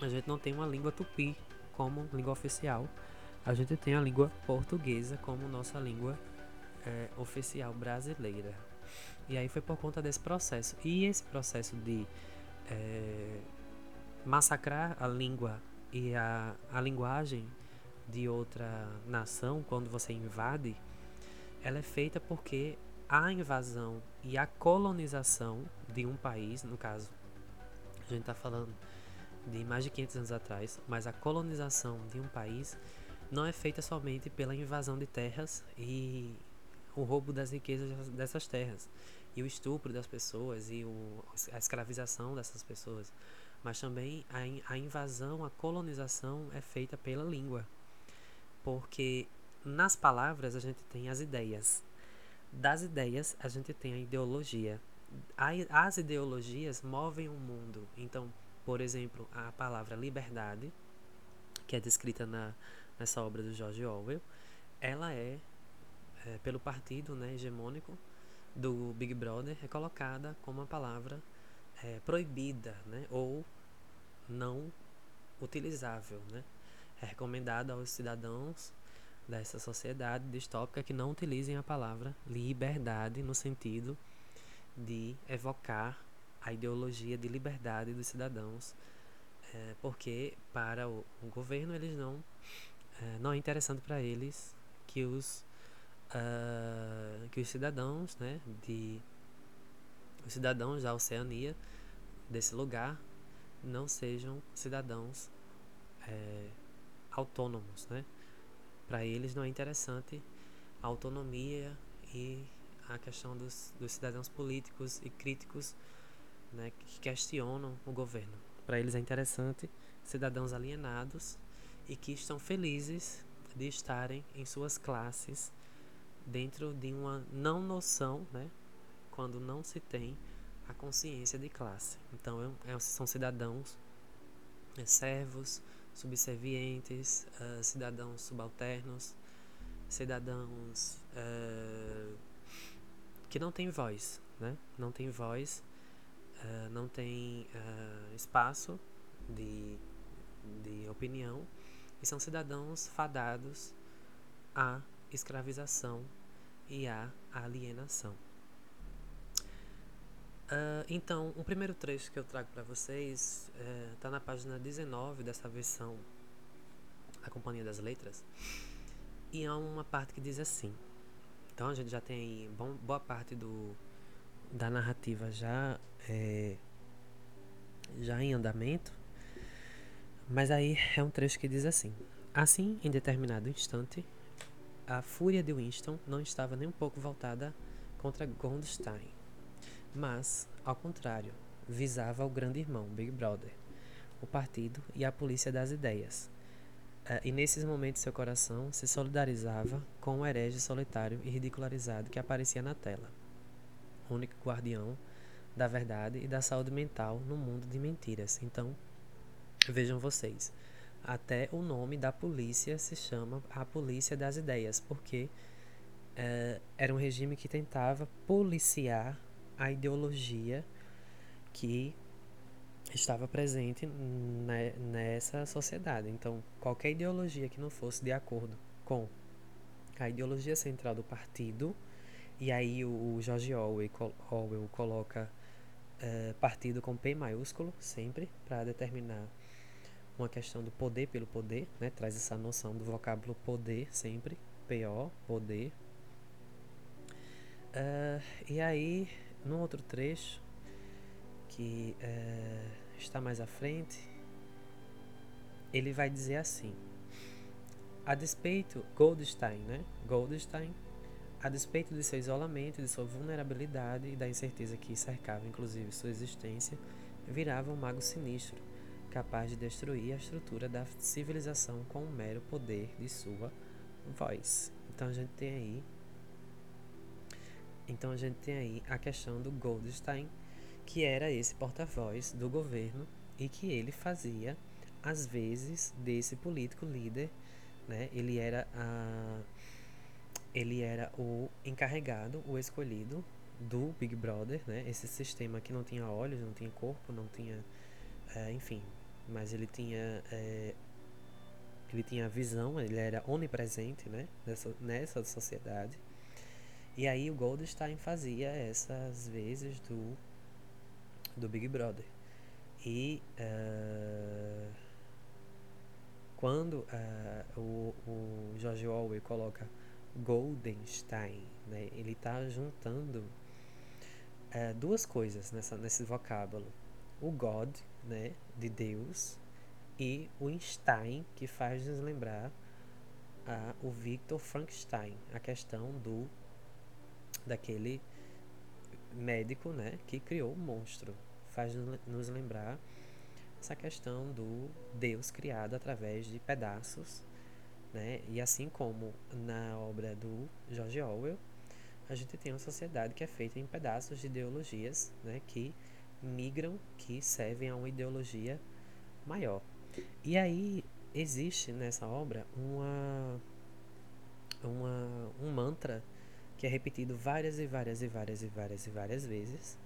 a gente não tem uma língua tupi como língua oficial, a gente tem a língua portuguesa como nossa língua é, oficial brasileira. E aí foi por conta desse processo. E esse processo de é, massacrar a língua e a, a linguagem de outra nação, quando você invade, ela é feita porque a invasão e a colonização de um país, no caso, a gente está falando de mais de 500 anos atrás, mas a colonização de um país não é feita somente pela invasão de terras e o roubo das riquezas dessas terras e o estupro das pessoas e o, a escravização dessas pessoas, mas também a, a invasão, a colonização é feita pela língua, porque nas palavras a gente tem as ideias, das ideias a gente tem a ideologia, as ideologias movem o mundo, então por exemplo, a palavra liberdade, que é descrita na, nessa obra do George Orwell, ela é, é, pelo partido né, hegemônico do Big Brother, é colocada como uma palavra é, proibida né, ou não utilizável. Né? É recomendado aos cidadãos dessa sociedade distópica que não utilizem a palavra liberdade no sentido de evocar a ideologia de liberdade dos cidadãos, é, porque para o, o, governo eles não é, não é interessante para eles que os uh, que os cidadãos, né, de os cidadãos da Oceania desse lugar não sejam cidadãos é, autônomos, né? Para eles não é interessante a autonomia e a questão dos, dos cidadãos políticos e críticos né, que questionam o governo. Para eles é interessante cidadãos alienados e que estão felizes de estarem em suas classes dentro de uma não noção, né, quando não se tem a consciência de classe. Então é, é são cidadãos é, servos, subservientes, uh, cidadãos subalternos, cidadãos uh, que não têm voz, né? Não têm voz uh, não tem uh, espaço de, de opinião e são cidadãos fadados à escravização e à alienação. Uh, então, o primeiro trecho que eu trago para vocês está na página 19 dessa versão A Companhia das Letras. E há uma parte que diz assim. Então a gente já tem bom, boa parte do, da narrativa já, é, já em andamento. Mas aí é um trecho que diz assim: Assim, em determinado instante, a fúria de Winston não estava nem um pouco voltada contra Goldstein mas, ao contrário, visava o grande irmão, Big Brother, o partido e a polícia das ideias. Uh, e nesses momentos seu coração se solidarizava com o herege solitário e ridicularizado que aparecia na tela, único guardião da verdade e da saúde mental no mundo de mentiras. Então, vejam vocês, até o nome da polícia se chama a Polícia das Ideias, porque uh, era um regime que tentava policiar a ideologia que estava presente nessa sociedade. Então, qualquer ideologia que não fosse de acordo com a ideologia central do partido, e aí o George Orwell, Orwell coloca uh, partido com P maiúsculo sempre para determinar uma questão do poder pelo poder, né? traz essa noção do vocábulo poder sempre, PO, poder. Uh, e aí num outro trecho que é, está mais à frente, ele vai dizer assim: a despeito Goldstein, né? Goldstein, a despeito de seu isolamento, de sua vulnerabilidade e da incerteza que cercava, inclusive, sua existência, virava um mago sinistro, capaz de destruir a estrutura da civilização com o mero poder de sua voz. Então a gente tem aí então a gente tem aí a questão do Goldstein, que era esse porta-voz do governo e que ele fazia às vezes desse político líder, né? Ele era a ele era o encarregado, o escolhido do Big Brother, né? Esse sistema que não tinha olhos, não tinha corpo, não tinha, é, enfim, mas ele tinha é, ele tinha visão, ele era onipresente, né? Nessa, nessa sociedade. E aí o Goldstein fazia essas vezes do, do Big Brother. E uh, quando uh, o, o George Orwell coloca Goldenstein, né, ele está juntando uh, duas coisas nessa, nesse vocábulo. O God, né, de Deus, e o Stein, que faz nos lembrar o Victor Frankenstein, a questão do daquele médico, né, que criou o monstro. Faz nos lembrar essa questão do Deus criado através de pedaços, né? E assim como na obra do George Orwell, a gente tem uma sociedade que é feita em pedaços de ideologias, né, que migram, que servem a uma ideologia maior. E aí existe nessa obra uma, uma um mantra que é repetido várias e várias e várias e várias e várias vezes.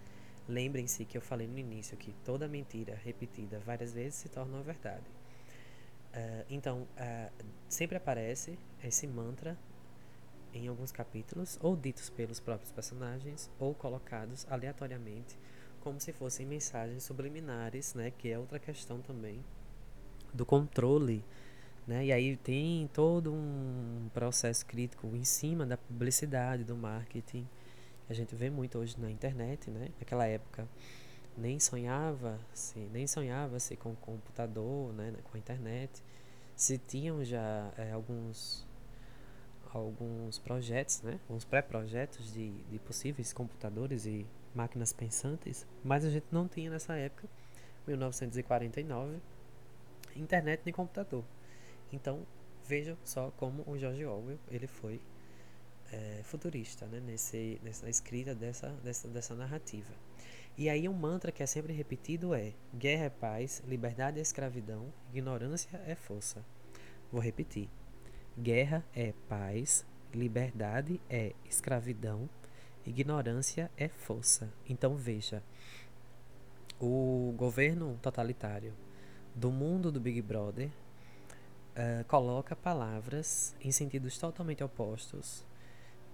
Lembrem-se que eu falei no início que toda mentira repetida várias vezes se torna uma verdade. Uh, então, uh, sempre aparece esse mantra em alguns capítulos, ou ditos pelos próprios personagens, ou colocados aleatoriamente, como se fossem mensagens subliminares, né, que é outra questão também do controle né? E aí tem todo um processo crítico em cima da publicidade, do marketing, que a gente vê muito hoje na internet, né? Naquela época nem sonhava-se, nem sonhava-se com o computador, né? com a internet. Se tinham já é, alguns alguns projetos, né? Uns pré-projetos de, de possíveis computadores e máquinas pensantes, mas a gente não tinha nessa época, 1949, internet nem computador. Então, vejam só como o George Orwell ele foi é, futurista né, nesse, nessa escrita dessa, dessa, dessa narrativa. E aí um mantra que é sempre repetido é guerra é paz, liberdade é escravidão, ignorância é força. Vou repetir. Guerra é paz, liberdade é escravidão, ignorância é força. Então veja, o governo totalitário do mundo do Big Brother uh, coloca palavras em sentidos totalmente opostos.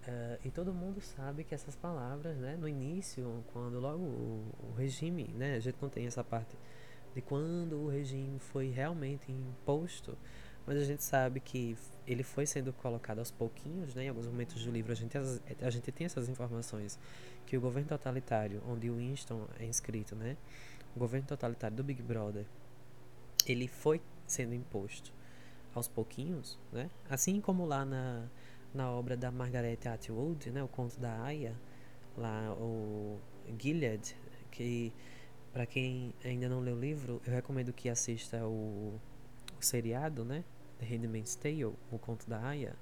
Uh, e todo mundo sabe que essas palavras, né, no início, quando logo o, o, regime, né, a gente não tem essa parte de quando o regime foi realmente imposto, mas a gente sabe que ele foi sendo colocado aos pouquinhos, né, em alguns momentos do livro a gente, a gente tem essas informações, que o governo totalitário, onde o Winston é inscrito, né, o governo totalitário do Big Brother, ele foi sendo imposto aos pouquinhos, né? Assim como lá na, na obra da Margaret Atwood, né, o conto da Aya, lá o Gilead, que para quem ainda não leu o livro, eu recomendo que assista o, o seriado, né, The Handmaid's Tale, o conto da Aya,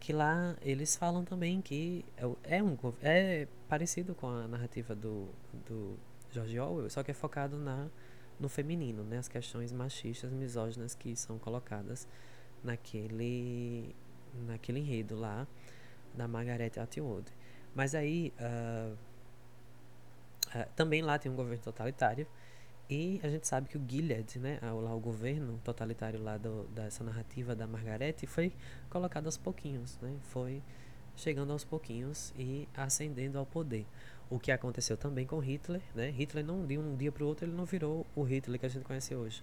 que lá eles falam também que é, é, um, é parecido com a narrativa do, do George Orwell, só que é focado na no feminino, né? As questões machistas, misóginas que são colocadas naquele, naquele enredo lá da Margaret Atwood. Mas aí uh, uh, também lá tem um governo totalitário e a gente sabe que o Gilead, né, lá o governo totalitário lá do, dessa narrativa da Margaret foi colocado aos pouquinhos, né? Foi chegando aos pouquinhos e ascendendo ao poder. O que aconteceu também com Hitler, né? Hitler não de um dia para o outro ele não virou o Hitler que a gente conhece hoje.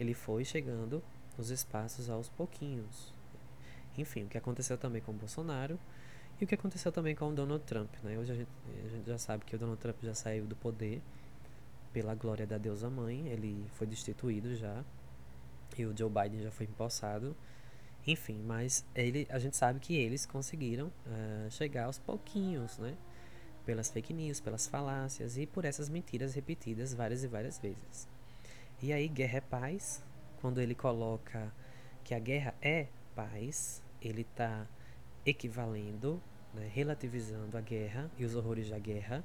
Ele foi chegando nos espaços aos pouquinhos. Enfim, o que aconteceu também com Bolsonaro e o que aconteceu também com o Donald Trump, né? Hoje a gente, a gente já sabe que o Donald Trump já saiu do poder pela glória da deusa mãe, ele foi destituído já e o Joe Biden já foi empossado. Enfim, mas ele, a gente sabe que eles conseguiram uh, chegar aos pouquinhos, né? pelas fake news, pelas falácias e por essas mentiras repetidas várias e várias vezes. E aí, guerra é paz, quando ele coloca que a guerra é paz, ele está equivalendo, né, relativizando a guerra e os horrores da guerra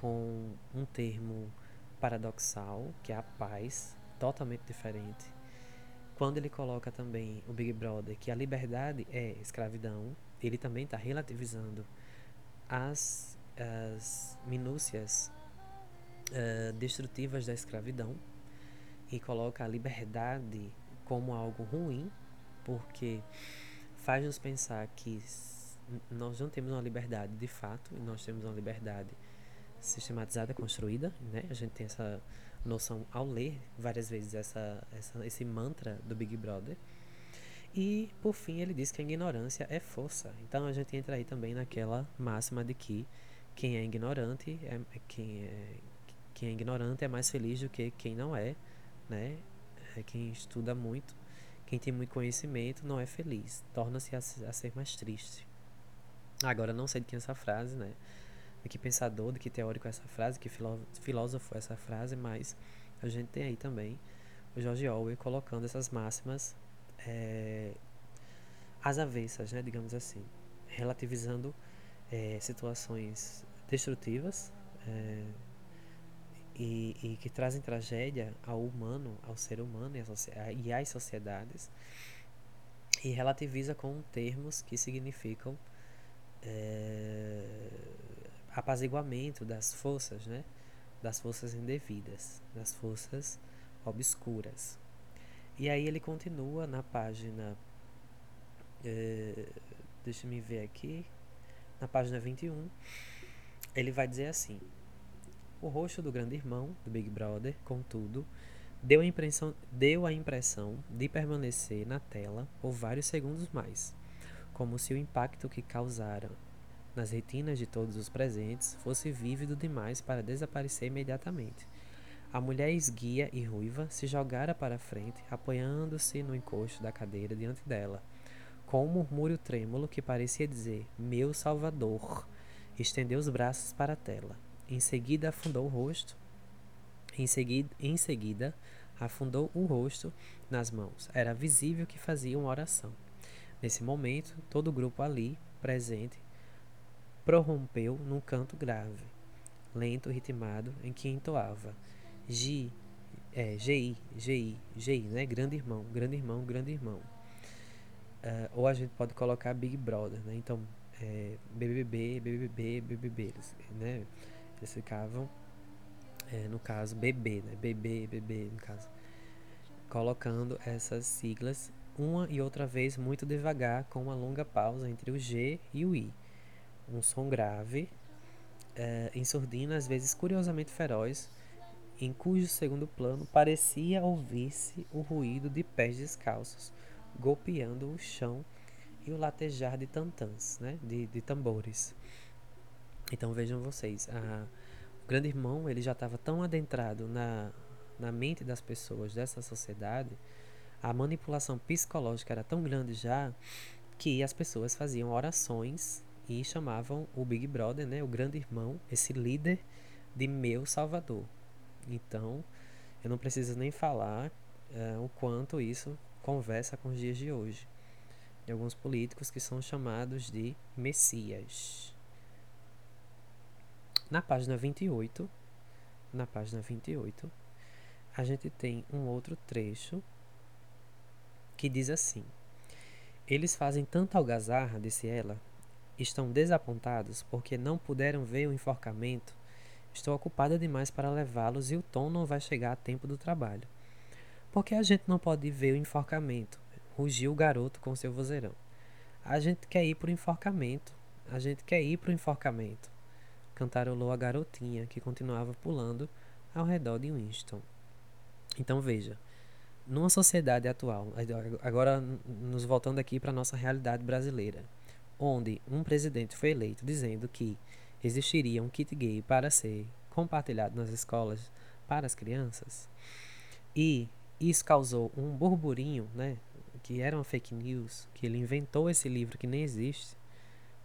com um termo paradoxal, que é a paz, totalmente diferente. Quando ele coloca também o Big Brother que a liberdade é escravidão, ele também está relativizando as as minúcias uh, destrutivas da escravidão e coloca a liberdade como algo ruim, porque faz-nos pensar que nós não temos uma liberdade de fato, e nós temos uma liberdade sistematizada, construída, né? A gente tem essa noção ao ler várias vezes essa, essa, esse mantra do Big Brother. E, por fim, ele diz que a ignorância é força. Então, a gente entra aí também naquela máxima de que quem é ignorante é, é quem é quem é ignorante é mais feliz do que quem não é, né? É quem estuda muito, quem tem muito conhecimento não é feliz, torna-se a, a, ser mais triste. Agora não sei de quem é essa frase, né? De que pensador, de que teórico é essa frase, que filósofo é essa frase, mas a gente tem aí também o George Orwell colocando essas máximas é, às avessas, né? Digamos assim, relativizando é, situações destrutivas é, e, e, que trazem tragédia ao humano, ao ser humano e, às sociedades, e relativiza com termos que significam é, apaziguamento das forças, né? das forças indevidas, das forças obscuras. E aí ele continua na página. É, deixa me ver aqui. Na página 21 ele vai dizer assim: O rosto do grande irmão, do Big Brother, contudo, deu a impressão, deu a impressão de permanecer na tela por vários segundos mais, como se o impacto que causaram nas retinas de todos os presentes fosse vívido demais para desaparecer imediatamente. A mulher esguia e ruiva se jogara para frente, apoiando-se no encosto da cadeira diante dela, com um murmúrio trêmulo que parecia dizer: Meu Salvador! Estendeu os braços para a tela. Em seguida, afundou o rosto. Em seguida, em seguida, afundou o rosto nas mãos. Era visível que fazia uma oração. Nesse momento, todo o grupo ali presente prorrompeu num canto grave, lento, ritmado, em que entoava Gi, é, GI, GI, GI, né? Grande irmão, grande irmão, grande irmão. Uh, ou a gente pode colocar Big Brother, né? Então, é, BBB, BBB, BBB, né? Eles ficavam é, no caso bebê, né? Bebê, bebê, no caso, colocando essas siglas uma e outra vez muito devagar, com uma longa pausa entre o G e o I. Um som grave, é, em surdina, às vezes curiosamente feroz, em cujo segundo plano parecia ouvir-se o ruído de pés descalços, golpeando o chão e o latejar de tantãs, né? de, de tambores. Então vejam vocês, a, o grande irmão ele já estava tão adentrado na, na mente das pessoas dessa sociedade, a manipulação psicológica era tão grande já que as pessoas faziam orações e chamavam o Big Brother, né, o grande irmão, esse líder de meu salvador. Então, eu não preciso nem falar uh, o quanto isso conversa com os dias de hoje. De alguns políticos que são chamados de Messias. Na página 28, na página 28, a gente tem um outro trecho que diz assim: Eles fazem tanta algazarra, disse ela, estão desapontados porque não puderam ver o enforcamento. Estou ocupada demais para levá-los e o Tom não vai chegar a tempo do trabalho. Por que a gente não pode ver o enforcamento? Rugiu o garoto com seu vozeirão. A gente quer ir para o enforcamento. A gente quer ir para o enforcamento cantarolou a garotinha, que continuava pulando ao redor de Winston. Então veja, numa sociedade atual, agora nos voltando aqui para a nossa realidade brasileira, onde um presidente foi eleito dizendo que existiria um kit gay para ser compartilhado nas escolas para as crianças, e isso causou um burburinho, né, que era uma fake news, que ele inventou esse livro que nem existe.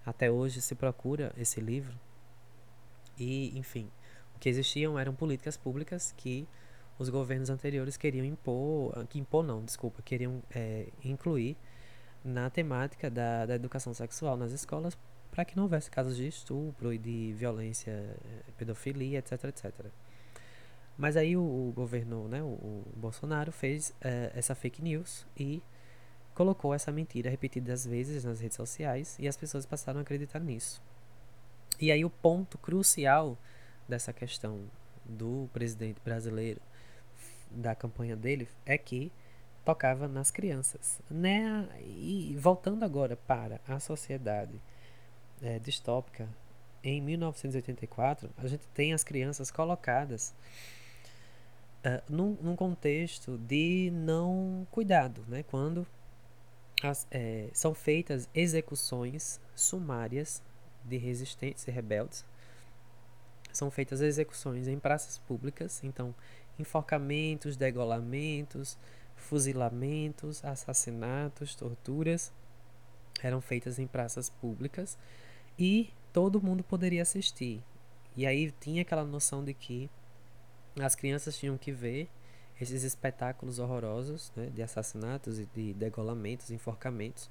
Até hoje se procura esse livro e, enfim, o que existiam eram políticas públicas que os governos anteriores queriam impor, que impor não, desculpa, queriam é, incluir na temática da, da educação sexual nas escolas para que não houvesse casos de estupro e de violência, é, pedofilia, etc, etc. Mas aí o, o governo, né, o, o Bolsonaro fez é, essa fake news e colocou essa mentira repetidas vezes nas redes sociais e as pessoas passaram a acreditar nisso. E aí o ponto crucial dessa questão do presidente brasileiro, da campanha dele, é que tocava nas crianças. Né? E voltando agora para a sociedade é, distópica, em 1984, a gente tem as crianças colocadas uh, num, num, contexto de não cuidado, né? quando as, é, são feitas execuções sumárias de resistentes e rebeldes. São feitas execuções em praças públicas, então enforcamentos, degolamentos, fuzilamentos, assassinatos, torturas eram feitas em praças públicas e todo mundo poderia assistir. E aí tinha aquela noção de que as crianças tinham que ver esses espetáculos horrorosos né, de assassinatos e de degolamentos, enforcamentos,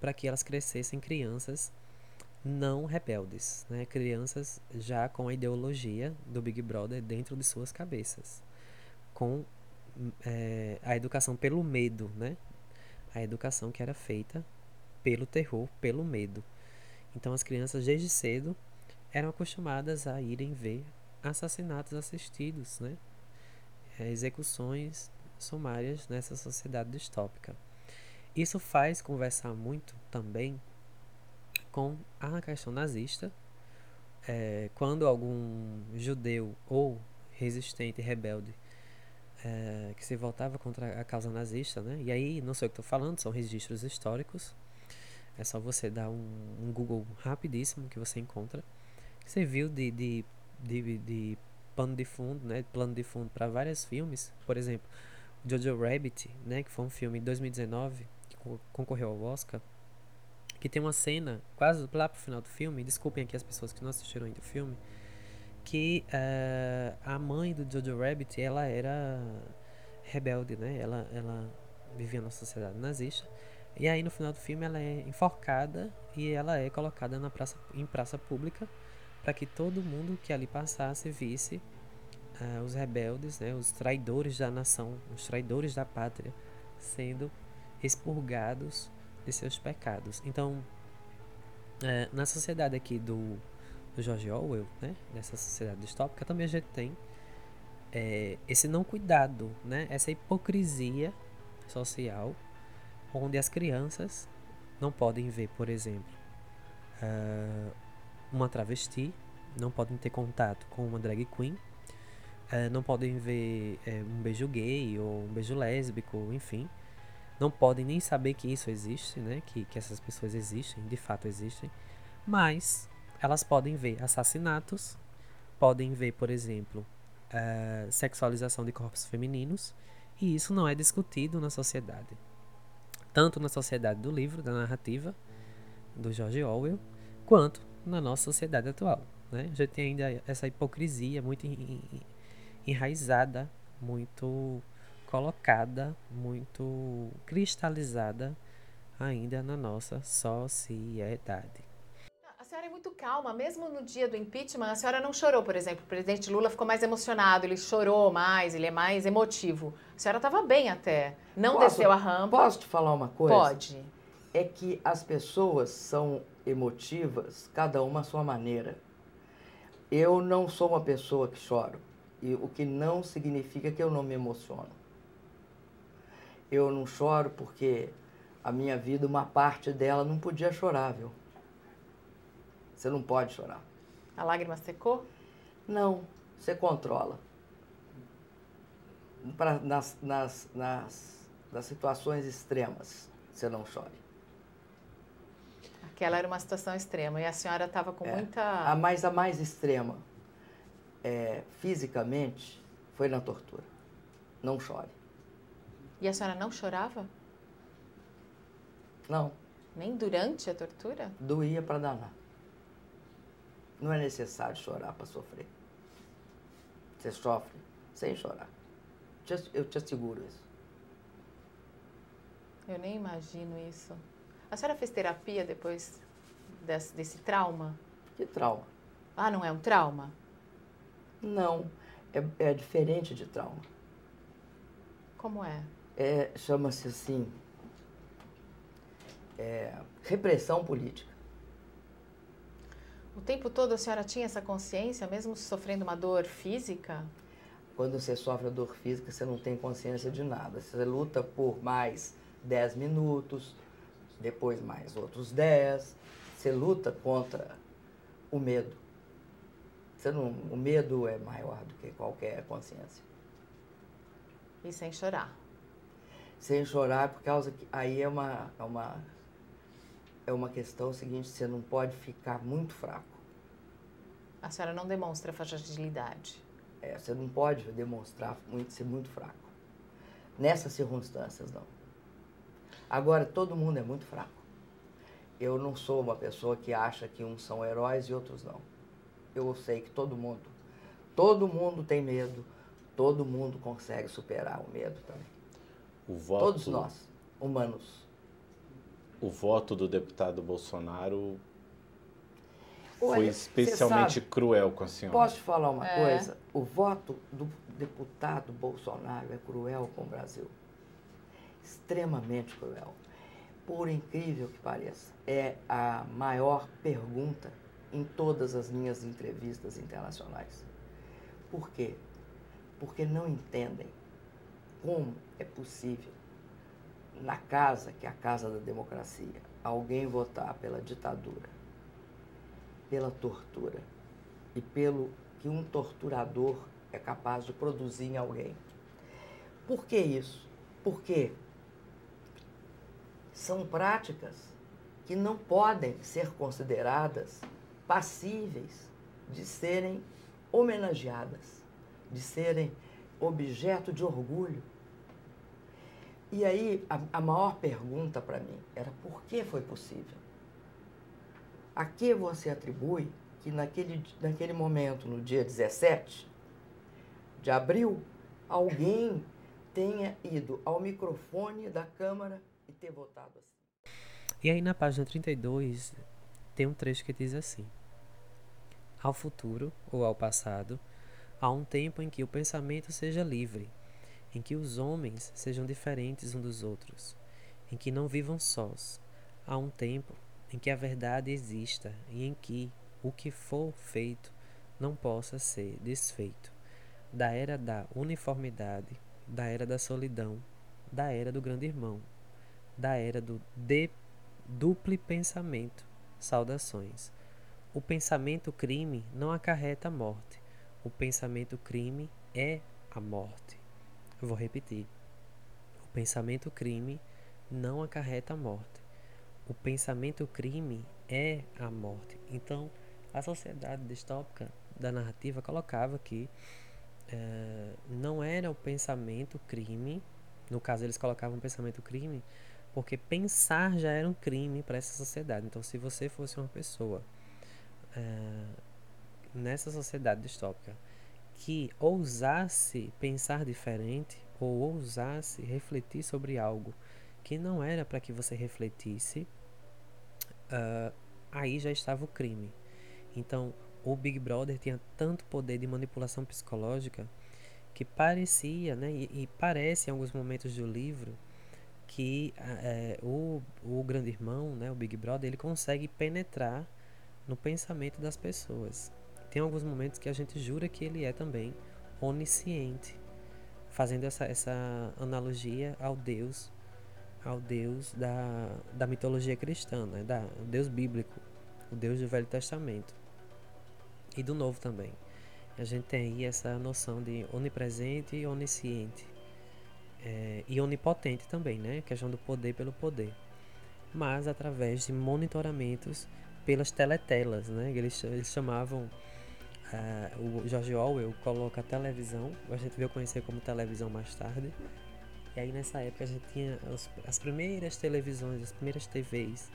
para que elas crescessem crianças não rebeldes, né? crianças já com a ideologia do Big Brother dentro de suas cabeças, com é, a educação pelo medo, né? a educação que era feita pelo terror, pelo medo. Então as crianças desde cedo eram acostumadas a irem ver assassinatos assistidos, né? É, execuções sumárias nessa sociedade distópica. Isso faz conversar muito também com a questão nazista. É, quando algum judeu ou resistente, rebelde, é, que se voltava contra a causa nazista, né? E aí, não sei o que estou falando, são registros históricos. É só você dar um, um Google rapidíssimo que você encontra. Serviu de, de, de, de pano de fundo, né? Plano de fundo para vários filmes. Por exemplo, Jojo Rabbit, né? Que foi um filme de 2019 que concorreu ao Oscar que tem uma cena, quase lá pro final do filme, desculpem aqui as pessoas que não assistiram ainda o filme, que uh, a mãe do Jojo Rabbit, ela era rebelde, né? Ela, ela vivia na sociedade nazista. E aí no final do filme ela é enforcada e ela é colocada na praça, em praça pública para que todo mundo que ali passasse visse uh, os rebeldes, né, os traidores da nação, os traidores da pátria sendo expurgados de seus pecados. Então, é, na sociedade aqui do, do George Orwell, né, nessa sociedade distópica, também a gente tem é, esse não cuidado, né? essa hipocrisia social, onde as crianças não podem ver, por exemplo, uh, uma travesti, não podem ter contato com uma drag queen, uh, não podem ver uh, um beijo gay ou um beijo lésbico, enfim. Não podem nem saber que isso existe, né? Que, que essas pessoas existem, de fato existem. Mas elas podem ver assassinatos, podem ver, por exemplo, uh, sexualização de corpos femininos, e isso não é discutido na sociedade. Tanto na sociedade do livro, da narrativa, do George Orwell, quanto na nossa sociedade atual. Né? Já tem ainda essa hipocrisia muito enraizada, muito colocada, muito cristalizada ainda na nossa sociedade senhora é muito calma, mesmo no dia do impeachment, a senhora não chorou, por exemplo. O presidente Lula ficou mais emocionado, ele chorou mais, ele é mais emotivo. A senhora estava bem até. Não posso, desceu a rampa. Posso te falar uma coisa? Pode. É que as pessoas são emotivas, cada uma à sua maneira. Eu não sou uma pessoa que choro, e o que não significa que eu não me emociono. Eu não choro porque a minha vida, uma parte dela não podia chorar, viu? Você não pode chorar. A lágrima secou? Não, você controla. Pra, nas, nas, nas, nas situações extremas, você não chore. Aquela era uma situação extrema e a senhora estava com é, muita. A mais, a mais extrema, é, fisicamente, foi na tortura. Não chore. E a senhora não chorava? Não. Nem durante a tortura? Doía para danar. Não é necessário chorar para sofrer. Você sofre sem chorar. Eu te asseguro isso. Eu nem imagino isso. A senhora fez terapia depois desse, desse trauma? Que trauma? Ah, não é um trauma? Não, é, é diferente de trauma. Como é? É chama-se assim é, repressão política. O tempo todo a senhora tinha essa consciência, mesmo sofrendo uma dor física? Quando você sofre dor física, você não tem consciência de nada. Você luta por mais 10 minutos, depois mais outros 10. Você luta contra o medo. Você não, o medo é maior do que qualquer consciência. E sem chorar? Sem chorar, por causa que aí é uma, é uma é uma questão seguinte, você não pode ficar muito fraco. A senhora não demonstra fragilidade. É, você não pode demonstrar muito, ser muito fraco. Nessas circunstâncias, não. Agora, todo mundo é muito fraco. Eu não sou uma pessoa que acha que uns são heróis e outros não. Eu sei que todo mundo, todo mundo tem medo, todo mundo consegue superar o medo também. O voto... Todos nós, humanos o voto do deputado Bolsonaro foi especialmente sabe, cruel com a senhora. Posso te falar uma é. coisa? O voto do deputado Bolsonaro é cruel com o Brasil. Extremamente cruel. Por incrível que pareça, é a maior pergunta em todas as minhas entrevistas internacionais. Por quê? Porque não entendem como é possível na casa, que é a casa da democracia, alguém votar pela ditadura, pela tortura e pelo que um torturador é capaz de produzir em alguém. Por que isso? Porque são práticas que não podem ser consideradas passíveis de serem homenageadas, de serem objeto de orgulho e aí, a, a maior pergunta para mim era por que foi possível? A que você atribui que naquele, naquele momento, no dia 17 de abril, alguém tenha ido ao microfone da Câmara e ter votado assim? E aí, na página 32, tem um trecho que diz assim: Ao futuro, ou ao passado, há um tempo em que o pensamento seja livre em que os homens sejam diferentes uns dos outros, em que não vivam sós. Há um tempo em que a verdade exista e em que o que for feito não possa ser desfeito. da era da uniformidade, da era da solidão, da era do grande irmão, da era do de, duplo pensamento. Saudações. O pensamento crime não acarreta a morte. O pensamento crime é a morte. Vou repetir. O pensamento crime não acarreta a morte. O pensamento crime é a morte. Então, a sociedade distópica da narrativa colocava que é, não era o pensamento crime, no caso eles colocavam o pensamento crime, porque pensar já era um crime para essa sociedade. Então, se você fosse uma pessoa é, nessa sociedade distópica que ousasse pensar diferente ou ousasse refletir sobre algo que não era para que você refletisse, uh, aí já estava o crime. Então, o Big Brother tinha tanto poder de manipulação psicológica que parecia, né, e, e parece em alguns momentos do livro, que é, o, o grande irmão, né, o Big Brother, ele consegue penetrar no pensamento das pessoas. Tem alguns momentos que a gente jura que ele é também onisciente, fazendo essa, essa analogia ao Deus, ao Deus da, da mitologia cristã, né, da, o Deus bíblico, o Deus do Velho Testamento e do Novo também. A gente tem aí essa noção de onipresente e onisciente. É, e onipotente também, né? A questão do poder pelo poder. Mas através de monitoramentos pelas teletelas, né? Eles, eles chamavam. Uh, o George Orwell coloca televisão, a gente veio conhecer como televisão mais tarde. E aí nessa época a gente tinha os, as primeiras televisões, as primeiras TVs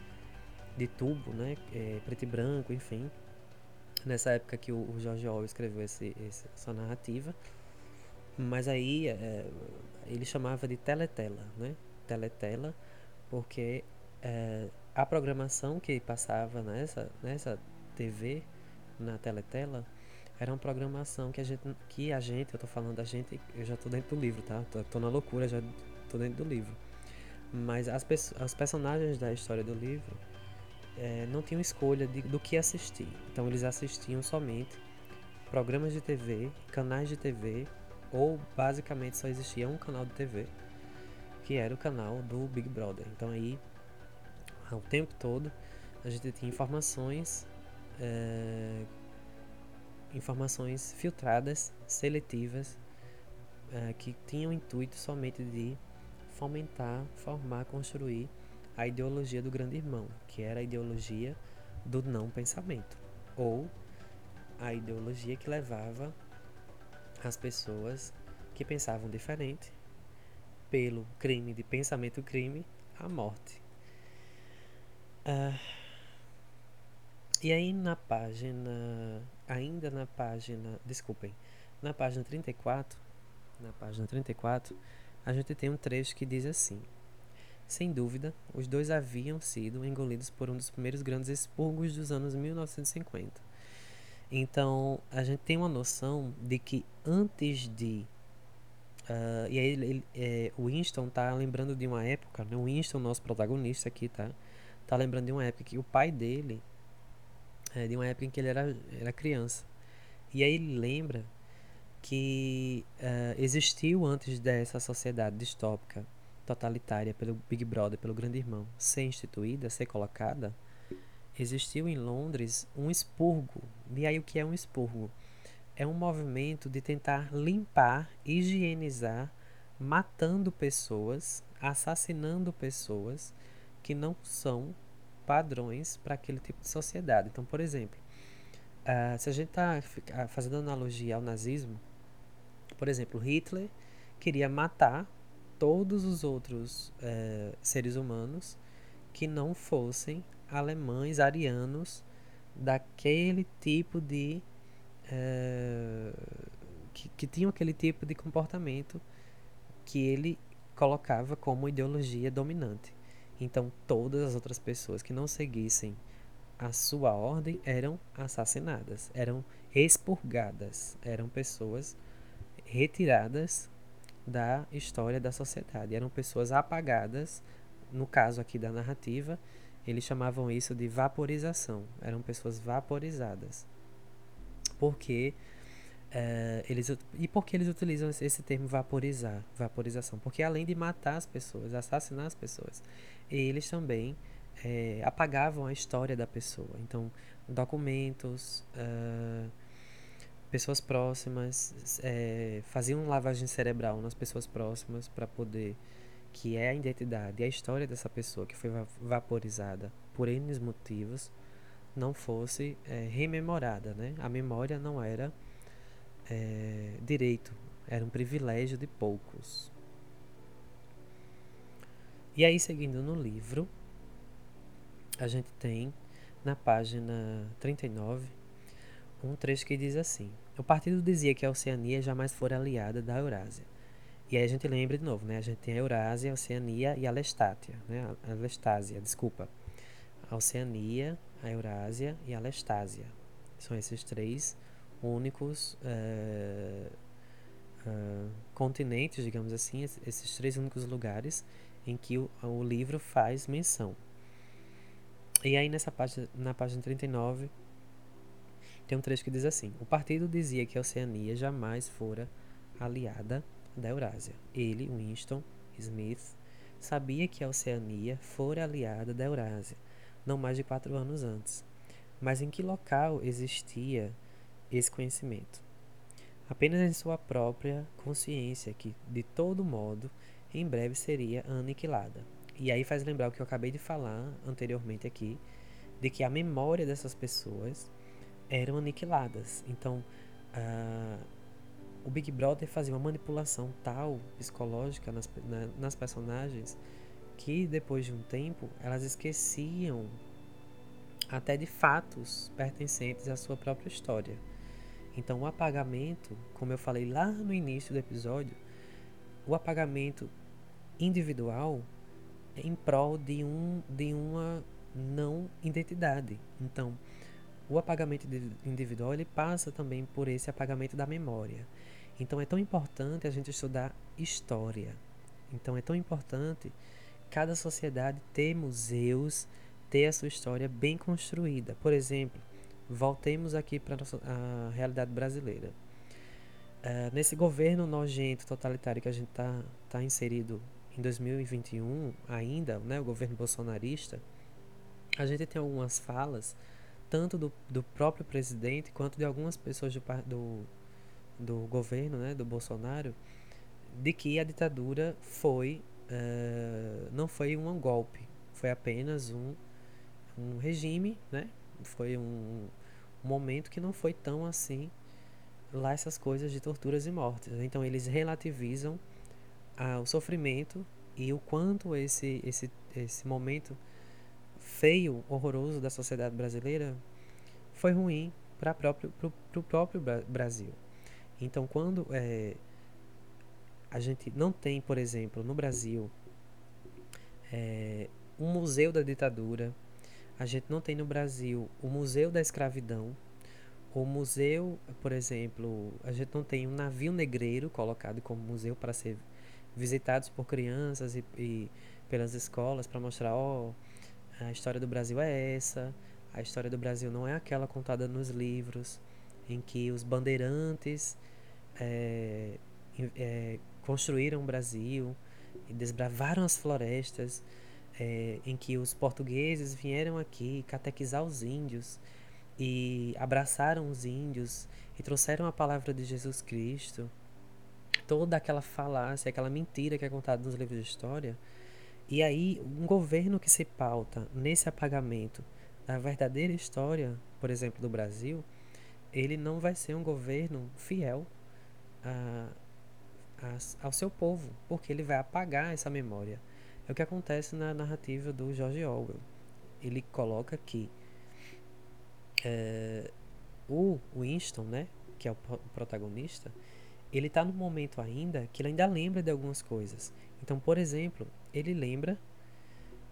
de tubo, né? É, preto e branco, enfim nessa época que o, George Orwell escreveu esse, essa narrativa. Mas aí é, ele chamava de teletela, né? Teletela, porque é, a programação que passava nessa, nessa TV, na teletela, era uma programação que a gente, que a gente eu tô falando da gente, eu já tô dentro do livro, tá? Tô, tô na loucura, já tô dentro do livro. Mas as, as personagens da história do livro é, não tinham escolha de, do que assistir. Então eles assistiam somente programas de TV, canais de TV, ou basicamente só existia um canal de TV, que era o canal do Big Brother. Então aí, o tempo todo, a gente tinha informações, é, informações filtradas, seletivas, é, que tinham o intuito somente de fomentar, formar, construir a ideologia do grande irmão, que era a ideologia do não pensamento, ou a ideologia que levava as pessoas que pensavam diferente, pelo crime de pensamento crime, à morte. Uh, e aí na página, ainda na página, desculpem, na página 34, na página 34, a gente tem um trecho que diz assim: sem dúvida, os dois haviam sido engolidos por um dos primeiros grandes expurgos dos anos 1950. Então, a gente tem uma noção de que antes de. Uh, e aí, ele, é, o Winston tá lembrando de uma época, né? O Winston, nosso protagonista aqui, tá? Tá lembrando de uma época que o pai dele. É, de uma época em que ele era, era criança. E aí ele lembra que uh, existiu antes dessa sociedade distópica totalitária pelo Big Brother, pelo Grande Irmão, ser instituída, ser colocada, existiu em Londres um expurgo. E aí o que é um expurgo? É um movimento de tentar limpar, higienizar, matando pessoas, assassinando pessoas que não são padrões para aquele tipo de sociedade. Então, por exemplo, uh, se a gente está fazendo analogia ao nazismo, por exemplo, Hitler queria matar todos os outros é, seres humanos que não fossem alemães, arianos, daquele tipo de. É, que, que tinham aquele tipo de comportamento que ele colocava como ideologia dominante. Então, todas as outras pessoas que não seguissem a sua ordem eram assassinadas, eram expurgadas, eram pessoas retiradas da história da sociedade. Eram pessoas apagadas, no caso aqui da narrativa, eles chamavam isso de vaporização. Eram pessoas vaporizadas. Porque é, eles, e por que eles utilizam esse termo vaporizar, vaporização? Porque além de matar as pessoas, assassinar as pessoas, eles também é, apagavam a história da pessoa. Então, documentos, uh, pessoas próximas, é, faziam lavagem cerebral nas pessoas próximas para poder que é a identidade e a história dessa pessoa que foi vaporizada por N motivos não fosse é, rememorada, né? A memória não era é, direito, era um privilégio de poucos. E aí, seguindo no livro, a gente tem na página 39 um trecho que diz assim: O partido dizia que a Oceania jamais fora aliada da Eurásia. E aí a gente lembra de novo, né? A gente tem a Eurásia, a Oceania e a Lestátia, né? A Lestásia, desculpa. A Oceania, a Eurásia e a Lestásia. São esses três únicos uh, continentes, digamos assim, esses três únicos lugares em que o, o livro faz menção. E aí nessa página, na página 39 tem um trecho que diz assim: O partido dizia que a Oceania jamais fora aliada da Eurásia. Ele, Winston Smith, sabia que a Oceania fora aliada da Eurásia, não mais de quatro anos antes. Mas em que local existia esse conhecimento? Apenas em sua própria consciência, que, de todo modo, em breve seria aniquilada. E aí faz lembrar o que eu acabei de falar anteriormente aqui, de que a memória dessas pessoas eram aniquiladas. Então, o Big Brother fazia uma manipulação tal psicológica nas, na, nas personagens que depois de um tempo elas esqueciam até de fatos pertencentes à sua própria história. Então, o apagamento, como eu falei lá no início do episódio, o apagamento individual é em prol de, um, de uma não identidade. Então, o apagamento individual ele passa também por esse apagamento da memória. Então, é tão importante a gente estudar história. Então, é tão importante cada sociedade ter museus, ter a sua história bem construída. Por exemplo, voltemos aqui para a realidade brasileira. Uh, nesse governo nojento, totalitário que a gente está tá inserido em 2021 ainda, né, o governo bolsonarista, a gente tem algumas falas, tanto do, do próprio presidente quanto de algumas pessoas do, do, do governo, né, do Bolsonaro, de que a ditadura foi uh, não foi um golpe, foi apenas um, um regime, né? Foi um, momento que não foi tão assim lá essas coisas de torturas e mortes. Então eles relativizam ah, o sofrimento e o quanto esse, esse, esse momento feio, horroroso da sociedade brasileira foi ruim para o próprio Brasil. Então, quando é, a gente não tem, por exemplo, no Brasil, é, um museu da ditadura, a gente não tem no Brasil o museu da escravidão, o museu, por exemplo, a gente não tem um navio negreiro colocado como museu para ser visitados por crianças e, e pelas escolas para mostrar, ó, oh, a história do Brasil é essa, a história do Brasil não é aquela contada nos livros, em que os bandeirantes é, é, construíram o Brasil e desbravaram as florestas, é, em que os portugueses vieram aqui catequizar os índios e abraçaram os índios e trouxeram a palavra de Jesus Cristo. Toda aquela falácia, aquela mentira que é contada nos livros de história. E aí, um governo que se pauta nesse apagamento da verdadeira história, por exemplo, do Brasil, ele não vai ser um governo fiel a, ao seu povo, porque ele vai apagar essa memória. É o que acontece na narrativa do George Orwell. Ele coloca que é, o Winston, né, que é o protagonista, ele está no momento ainda que ele ainda lembra de algumas coisas. Então, por exemplo, ele lembra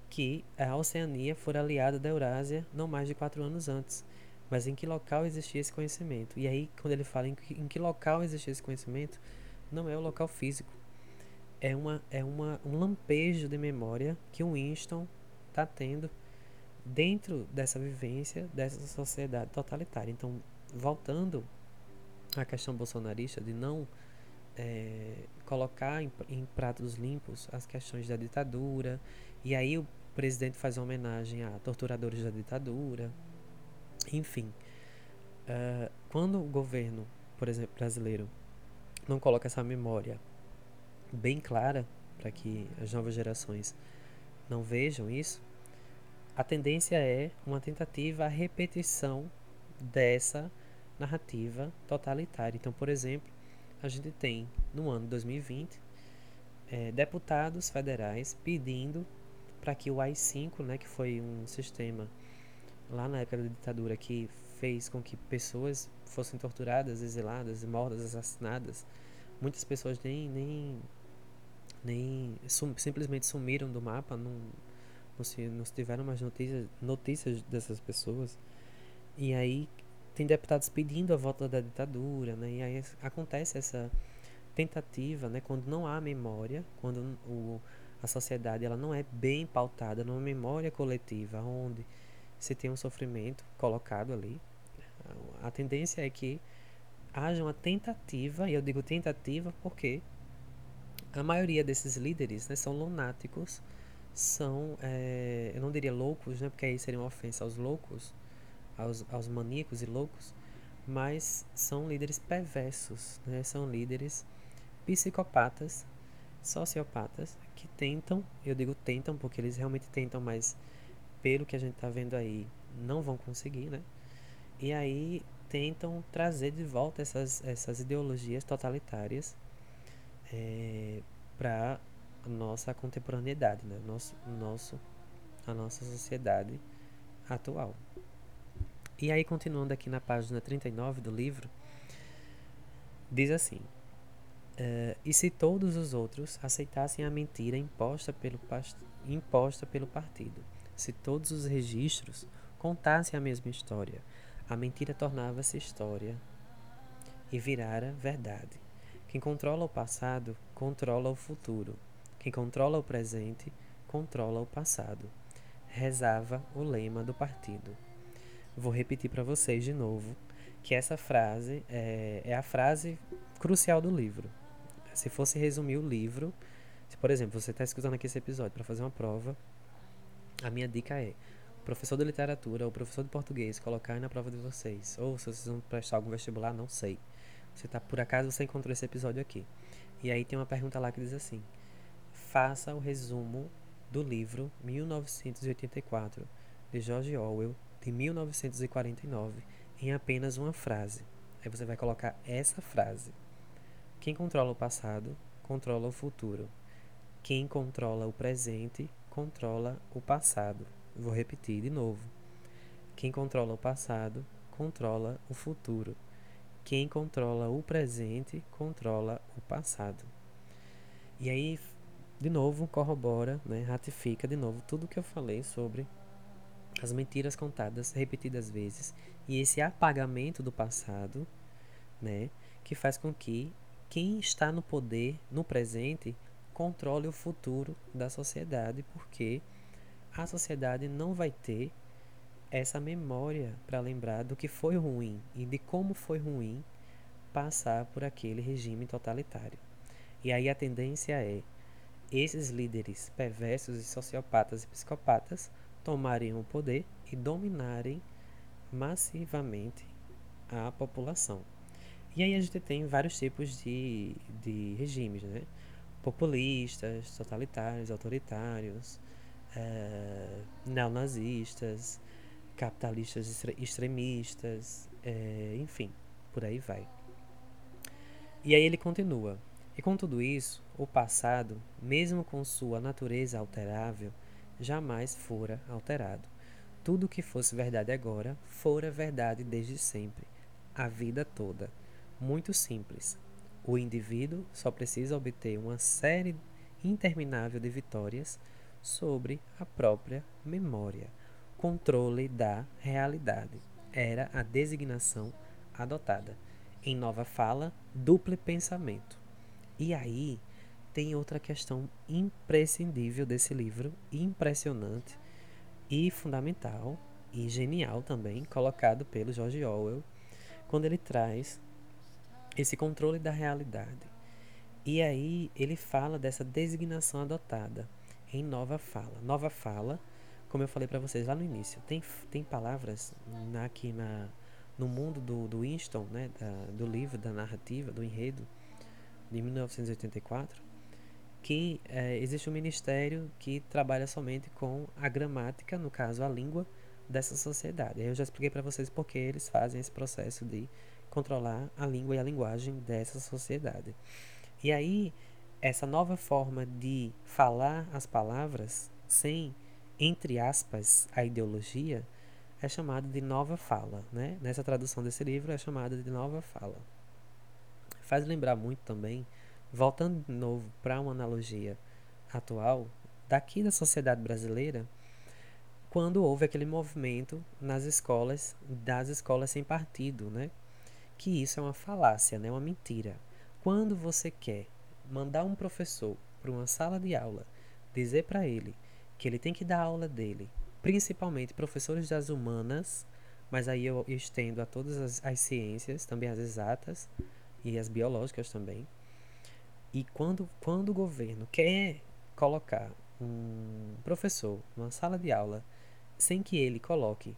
que a Oceania fora aliada da Eurásia não mais de quatro anos antes. Mas em que local existia esse conhecimento? E aí, quando ele fala em que, em que local existia esse conhecimento, não é o local físico. É, uma, é uma, um lampejo de memória que o Winston está tendo dentro dessa vivência, dessa sociedade totalitária. Então, voltando a questão bolsonarista de não é, colocar em, em, pratos limpos as questões da ditadura. E aí o presidente faz uma homenagem a torturadores da ditadura. Enfim, uh, quando o governo, por exemplo, brasileiro, não coloca essa memória bem clara para que as novas gerações não vejam isso, a tendência é uma tentativa a repetição dessa narrativa totalitária. Então, por exemplo, a gente tem no ano 2020 é, deputados federais pedindo para que o AI-5, né, que foi um sistema lá na época da ditadura que fez com que pessoas fossem torturadas, exiladas, mortas, assassinadas, muitas pessoas nem nem nem sum, simplesmente sumiram do mapa, não, não, se, não se tiveram mais notícias, notícias dessas pessoas. E aí tem deputados pedindo a volta da ditadura, né? E aí acontece essa tentativa, né? Quando não há memória, quando o, a sociedade ela não é bem pautada numa memória coletiva, onde se tem um sofrimento colocado ali, a tendência é que haja uma tentativa, e eu digo tentativa porque a maioria desses líderes né, são lunáticos, são, é, eu não diria loucos, né, porque aí seria uma ofensa aos loucos, aos, aos maníacos e loucos, mas são líderes perversos, né, são líderes psicopatas, sociopatas, que tentam, eu digo tentam porque eles realmente tentam, mas pelo que a gente está vendo aí, não vão conseguir, né? E aí tentam trazer de volta essas, essas ideologias totalitárias é, para nossa contemporaneidade, né? nosso, nosso, a nossa sociedade atual. E aí, continuando aqui na página 39 do livro, diz assim: uh, E se todos os outros aceitassem a mentira imposta pelo, imposta pelo partido, se todos os registros contassem a mesma história, a mentira tornava-se história e virara verdade. Quem controla o passado, controla o futuro. Quem controla o presente, controla o passado. Rezava o lema do partido. Vou repetir para vocês de novo que essa frase é, é, a frase crucial do livro. Se fosse resumir o livro, se por exemplo você está escutando aqui esse episódio para fazer uma prova, a minha dica é professor de literatura ou professor de português colocar na prova de vocês, ou se vocês vão prestar algum vestibular, não sei. Você tá por acaso você encontrou esse episódio aqui. E aí tem uma pergunta lá que diz assim: Faça o resumo do livro 1984 de George Orwell de 1949 em apenas uma frase. Aí você vai colocar essa frase: Quem controla o passado, controla o futuro. Quem controla o presente, controla o passado. Vou repetir de novo. Quem controla o passado, controla o futuro. Quem controla o presente controla o passado. E aí, de novo, corrobora, né, ratifica de novo tudo que eu falei sobre as mentiras contadas repetidas vezes e esse apagamento do passado, né, que faz com que quem está no poder no presente controle o futuro da sociedade, porque a sociedade não vai ter essa memória para lembrar do que foi ruim e de como foi ruim passar por aquele regime totalitário. E aí a tendência é esses líderes perversos e sociopatas e psicopatas tomarem o poder e dominarem massivamente a população. E aí a gente tem vários tipos de, de regimes, né? Populistas, totalitários, autoritários, é, neonazistas, capitalistas extremistas, é, enfim, por aí vai. E aí ele continua. E com tudo isso, o passado, mesmo com sua natureza alterável, jamais fora alterado. Tudo que fosse verdade agora, fora verdade desde sempre, a vida toda. Muito simples. O indivíduo só precisa obter uma série interminável de vitórias sobre a própria memória controle da realidade. Era a designação adotada. Em nova fala, duplo pensamento. E aí tem outra questão imprescindível desse livro, impressionante e fundamental e genial também, colocado pelo George Orwell, quando ele traz esse controle da realidade. E aí ele fala dessa designação adotada em nova fala. Nova fala, como eu falei para vocês lá no início, tem, tem palavras na, aqui na, no mundo do, do Winston, né, da, do livro, da narrativa, do enredo de 1984, que é, existe um ministério que trabalha somente com a gramática, no caso a língua dessa sociedade. Eu já expliquei para vocês porque eles fazem esse processo de controlar a língua e a linguagem dessa sociedade. E aí, essa nova forma de falar as palavras sem, entre aspas, a ideologia, é chamada de nova fala. Né? Nessa tradução desse livro é chamada de nova fala. Faz lembrar muito também voltando de novo para uma analogia atual, daqui da sociedade brasileira, quando houve aquele movimento nas escolas, das escolas sem partido, né? Que isso é uma falácia, né? Uma mentira. Quando você quer mandar um professor para uma sala de aula, dizer para ele que ele tem que dar aula dele, principalmente professores das humanas, mas aí eu estendo a todas as, as ciências, também as exatas e as biológicas também, e quando, quando o governo quer colocar um professor numa sala de aula sem que ele coloque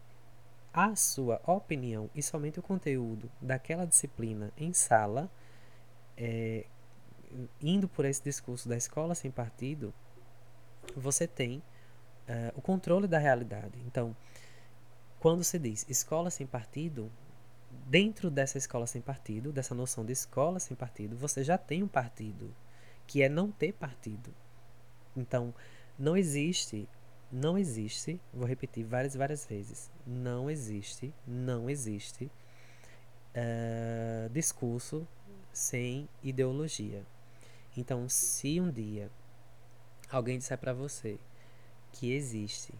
a sua opinião e somente o conteúdo daquela disciplina em sala, é, indo por esse discurso da escola sem partido, você tem uh, o controle da realidade. Então, quando se diz escola sem partido, dentro dessa escola sem partido, dessa noção de escola sem partido, você já tem um partido, que é não ter partido. Então, não existe, não existe, vou repetir várias várias vezes, não existe, não existe uh, discurso sem ideologia. Então, se um dia alguém disser para você que existe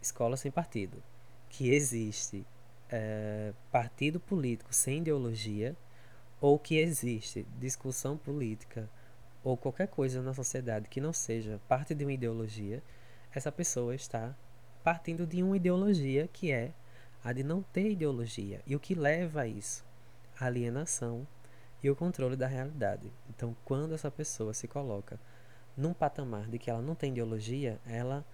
escola sem partido, que existe é, partido político sem ideologia ou que existe discussão política ou qualquer coisa na sociedade que não seja parte de uma ideologia, essa pessoa está partindo de uma ideologia que é a de não ter ideologia. E o que leva a isso? A alienação e o controle da realidade. Então, quando essa pessoa se coloca num patamar de que ela não tem ideologia, ela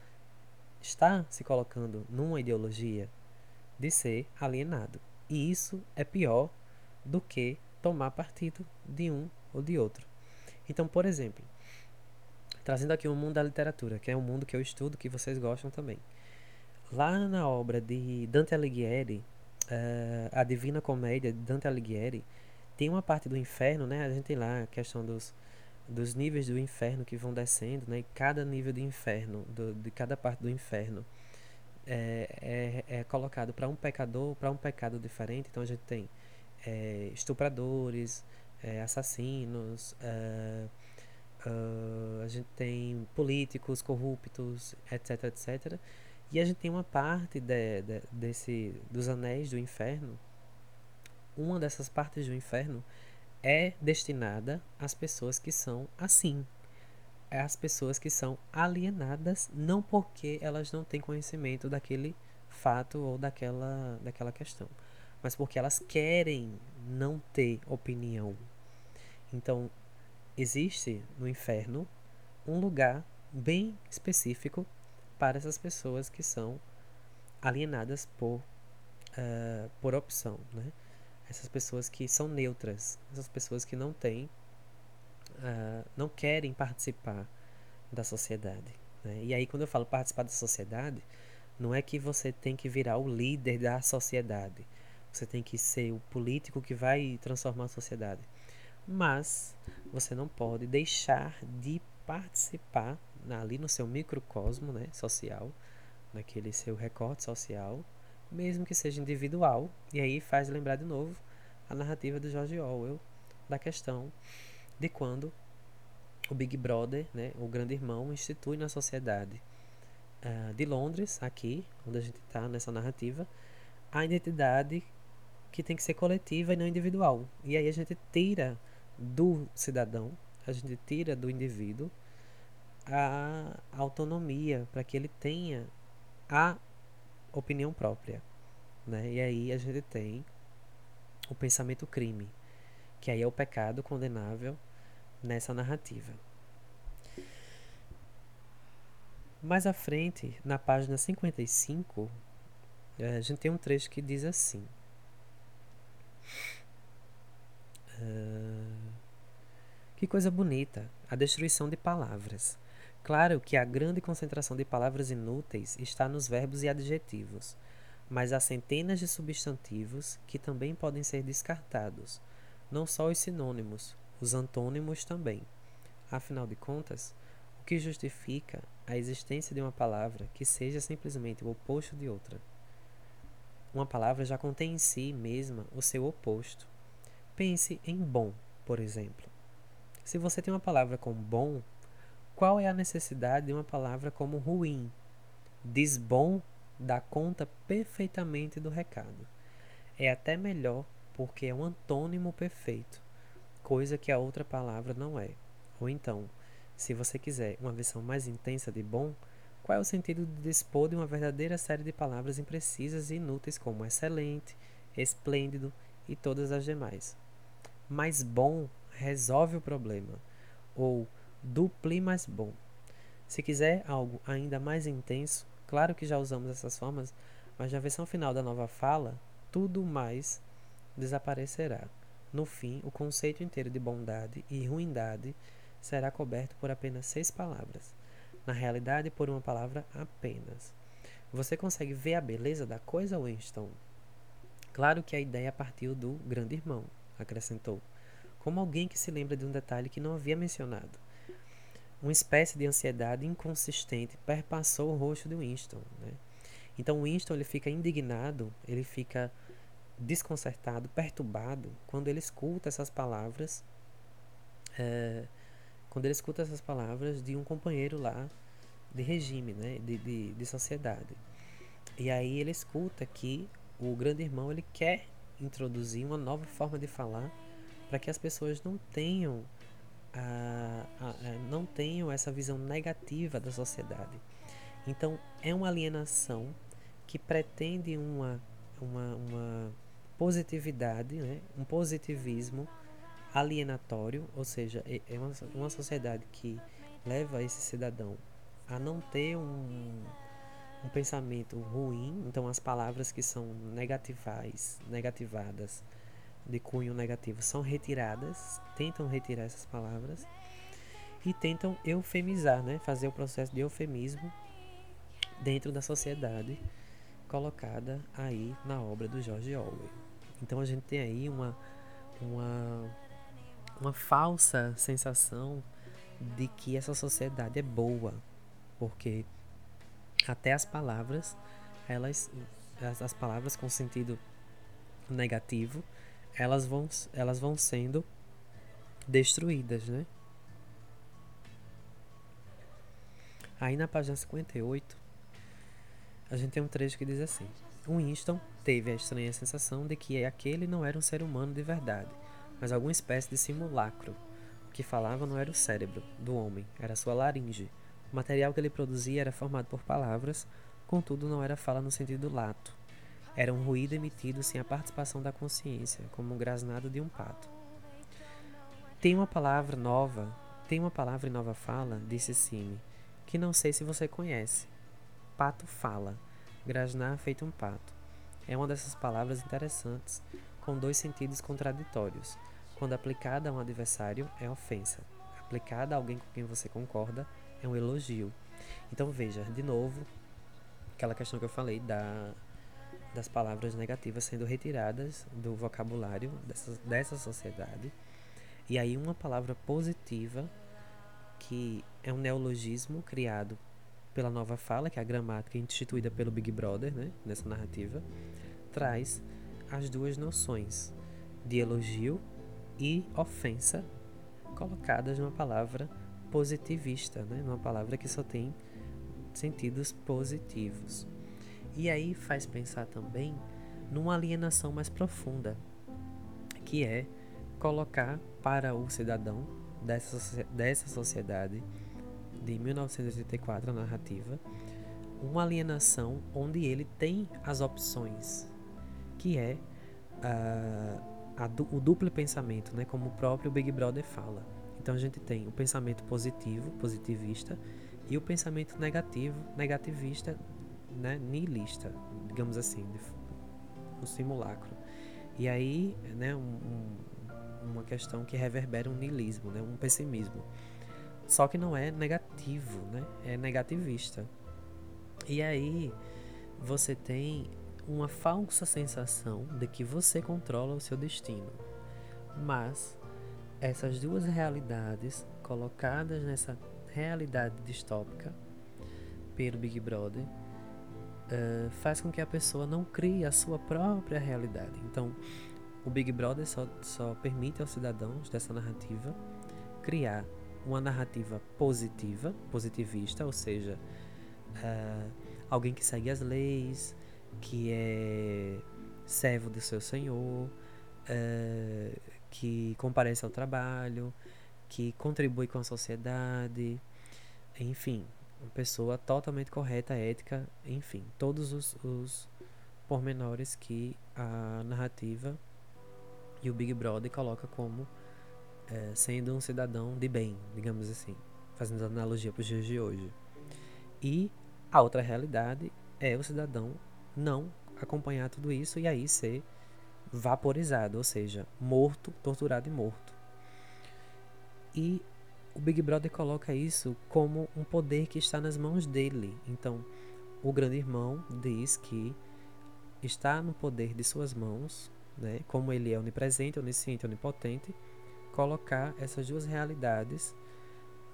está se colocando numa ideologia de ser alienado. E isso é pior do que tomar partido de um ou de outro. Então, por exemplo, trazendo aqui o mundo da literatura, que é um mundo que eu estudo, que vocês gostam também. Lá na obra de Dante Alighieri, uh, a Divina Comédia de Dante Alighieri, tem uma parte do inferno, né? A gente tem lá a questão dos, dos níveis do inferno que vão descendo, né? E cada nível do inferno, do, de cada parte do inferno, é, é, é colocado para um pecador, para um pecado diferente. Então a gente tem é, estupradores, é, assassinos, uh, uh, a gente tem políticos corruptos, etc, etc. E a gente tem uma parte de, de, desse, dos anéis do inferno. Uma dessas partes do inferno é destinada às pessoas que são assim, é as pessoas que são alienadas, não porque elas não têm conhecimento daquele fato ou daquela, daquela questão, mas porque elas querem não ter opinião. Então, existe no inferno um lugar bem específico para essas pessoas que são alienadas por, uh, por opção, né? Essas pessoas que são neutras, essas pessoas que não têm uh, não querem participar da sociedade. Né? E aí, quando eu falo participar da sociedade, não é que você tem que virar o líder da sociedade. Você tem que ser o político que vai transformar a sociedade. Mas você não pode deixar de participar ali no seu microcosmo né, social, naquele seu recorte social, mesmo que seja individual. E aí faz lembrar de novo a narrativa do George Orwell da questão de quando o Big Brother, né, o grande irmão, institui na sociedade uh, de Londres, aqui, onde a gente está nessa narrativa, a identidade que tem que ser coletiva e não individual. E aí a gente tira do cidadão, a gente tira do indivíduo a autonomia para que ele tenha a opinião própria. Né? E aí a gente tem o pensamento crime, que aí é o pecado condenável nessa narrativa. Mais à frente, na página 55, eh, a gente tem um trecho que diz assim. Uh, que coisa bonita, a destruição de palavras. Claro que a grande concentração de palavras inúteis está nos verbos e adjetivos, mas há centenas de substantivos que também podem ser descartados, não só os sinônimos, os antônimos também. Afinal de contas, o que justifica a existência de uma palavra que seja simplesmente o oposto de outra? Uma palavra já contém em si mesma o seu oposto. Pense em bom, por exemplo. Se você tem uma palavra com bom, qual é a necessidade de uma palavra como ruim? Desbom dá conta perfeitamente do recado. É até melhor porque é um antônimo perfeito, coisa que a outra palavra não é. Ou então, se você quiser uma versão mais intensa de bom, qual é o sentido de dispor de uma verdadeira série de palavras imprecisas e inúteis como excelente, esplêndido e todas as demais? Mais bom resolve o problema, ou dupli mais bom. Se quiser algo ainda mais intenso, claro que já usamos essas formas, mas na versão final da nova fala, tudo mais desaparecerá. No fim, o conceito inteiro de bondade e ruindade será coberto por apenas seis palavras. Na realidade, por uma palavra apenas. Você consegue ver a beleza da coisa, Winston? Claro que a ideia partiu do grande irmão, acrescentou, como alguém que se lembra de um detalhe que não havia mencionado. Uma espécie de ansiedade inconsistente perpassou o rosto de Winston. Né? Então Winston ele fica indignado, ele fica desconcertado, perturbado quando ele escuta essas palavras, é, quando ele escuta essas palavras de um companheiro lá de regime, né, de, de, de sociedade. E aí ele escuta que o grande irmão ele quer introduzir uma nova forma de falar para que as pessoas não tenham a, a, a, não tenham essa visão negativa da sociedade. Então, é uma alienação que pretende uma, uma, uma positividade, né? um positivismo alienatório, ou seja, é, é uma, uma sociedade que leva esse cidadão a não ter um, um pensamento ruim, então as palavras que são negativais, negativadas, de cunho negativo são retiradas, tentam retirar essas palavras e tentam eufemizar, né? fazer o processo de eufemismo dentro da sociedade colocada aí na obra do George Orwell. Então a gente tem aí uma, uma, uma falsa sensação de que essa sociedade é boa, porque até as palavras, elas, as, as palavras com sentido negativo, elas vão, elas vão sendo destruídas, né? Aí na página 58, a gente tem um trecho que diz assim: Winston teve a estranha sensação de que aquele não era um ser humano de verdade, mas alguma espécie de simulacro. O que falava não era o cérebro do homem, era sua laringe. O material que ele produzia era formado por palavras, contudo não era fala no sentido lato. Era um ruído emitido sem a participação da consciência, como o grasnado de um pato. Tem uma palavra nova, tem uma palavra em nova fala, disse Cine, que não sei se você conhece. Pato fala, grasnar feito um pato. É uma dessas palavras interessantes, com dois sentidos contraditórios. Quando aplicada a um adversário, é ofensa. Aplicada a alguém com quem você concorda, é um elogio. Então veja, de novo, aquela questão que eu falei da das palavras negativas sendo retiradas do vocabulário dessa, dessa sociedade. E aí uma palavra positiva, que é um neologismo criado pela nova fala, que é a gramática instituída pelo Big Brother, né, nessa narrativa, traz as duas noções de elogio e ofensa colocadas numa palavra positivista, né, numa palavra que só tem sentidos positivos. E aí faz pensar também numa alienação mais profunda, que é colocar para o cidadão dessa, dessa sociedade de 1984, a narrativa, uma alienação onde ele tem as opções, que é uh, o duplo pensamento, né, como o próprio Big Brother fala. Então a gente tem o pensamento positivo, positivista, e o pensamento negativo, negativista, né, nihilista, digamos assim, um simulacro. E aí, né, um, uma questão que reverbera um niilismo, né, um pessimismo. Só que não é negativo, né, é negativista. E aí você tem uma falsa sensação de que você controla o seu destino. Mas essas duas realidades colocadas nessa realidade distópica pelo Big Brother uh, faz com que a pessoa não crie a sua própria realidade. Então, o Big Brother só, só permite aos cidadãos dessa narrativa criar uma narrativa positiva, positivista, ou seja, uh, alguém que segue as leis, que é servo do seu senhor, uh, que comparece ao trabalho, que contribui com a sociedade, enfim, uma pessoa totalmente correta, ética, enfim, todos os, os pormenores que a narrativa e o Big Brother coloca como é, sendo um cidadão de bem, digamos assim, fazendo analogia para os dias de hoje. E a outra realidade é o cidadão não acompanhar tudo isso e aí ser vaporizado, ou seja, morto, torturado e morto. E o Big Brother coloca isso como um poder que está nas mãos dele. Então, o grande irmão diz que está no poder de suas mãos, né, como ele é onipresente, onisciente, onipotente, colocar essas duas realidades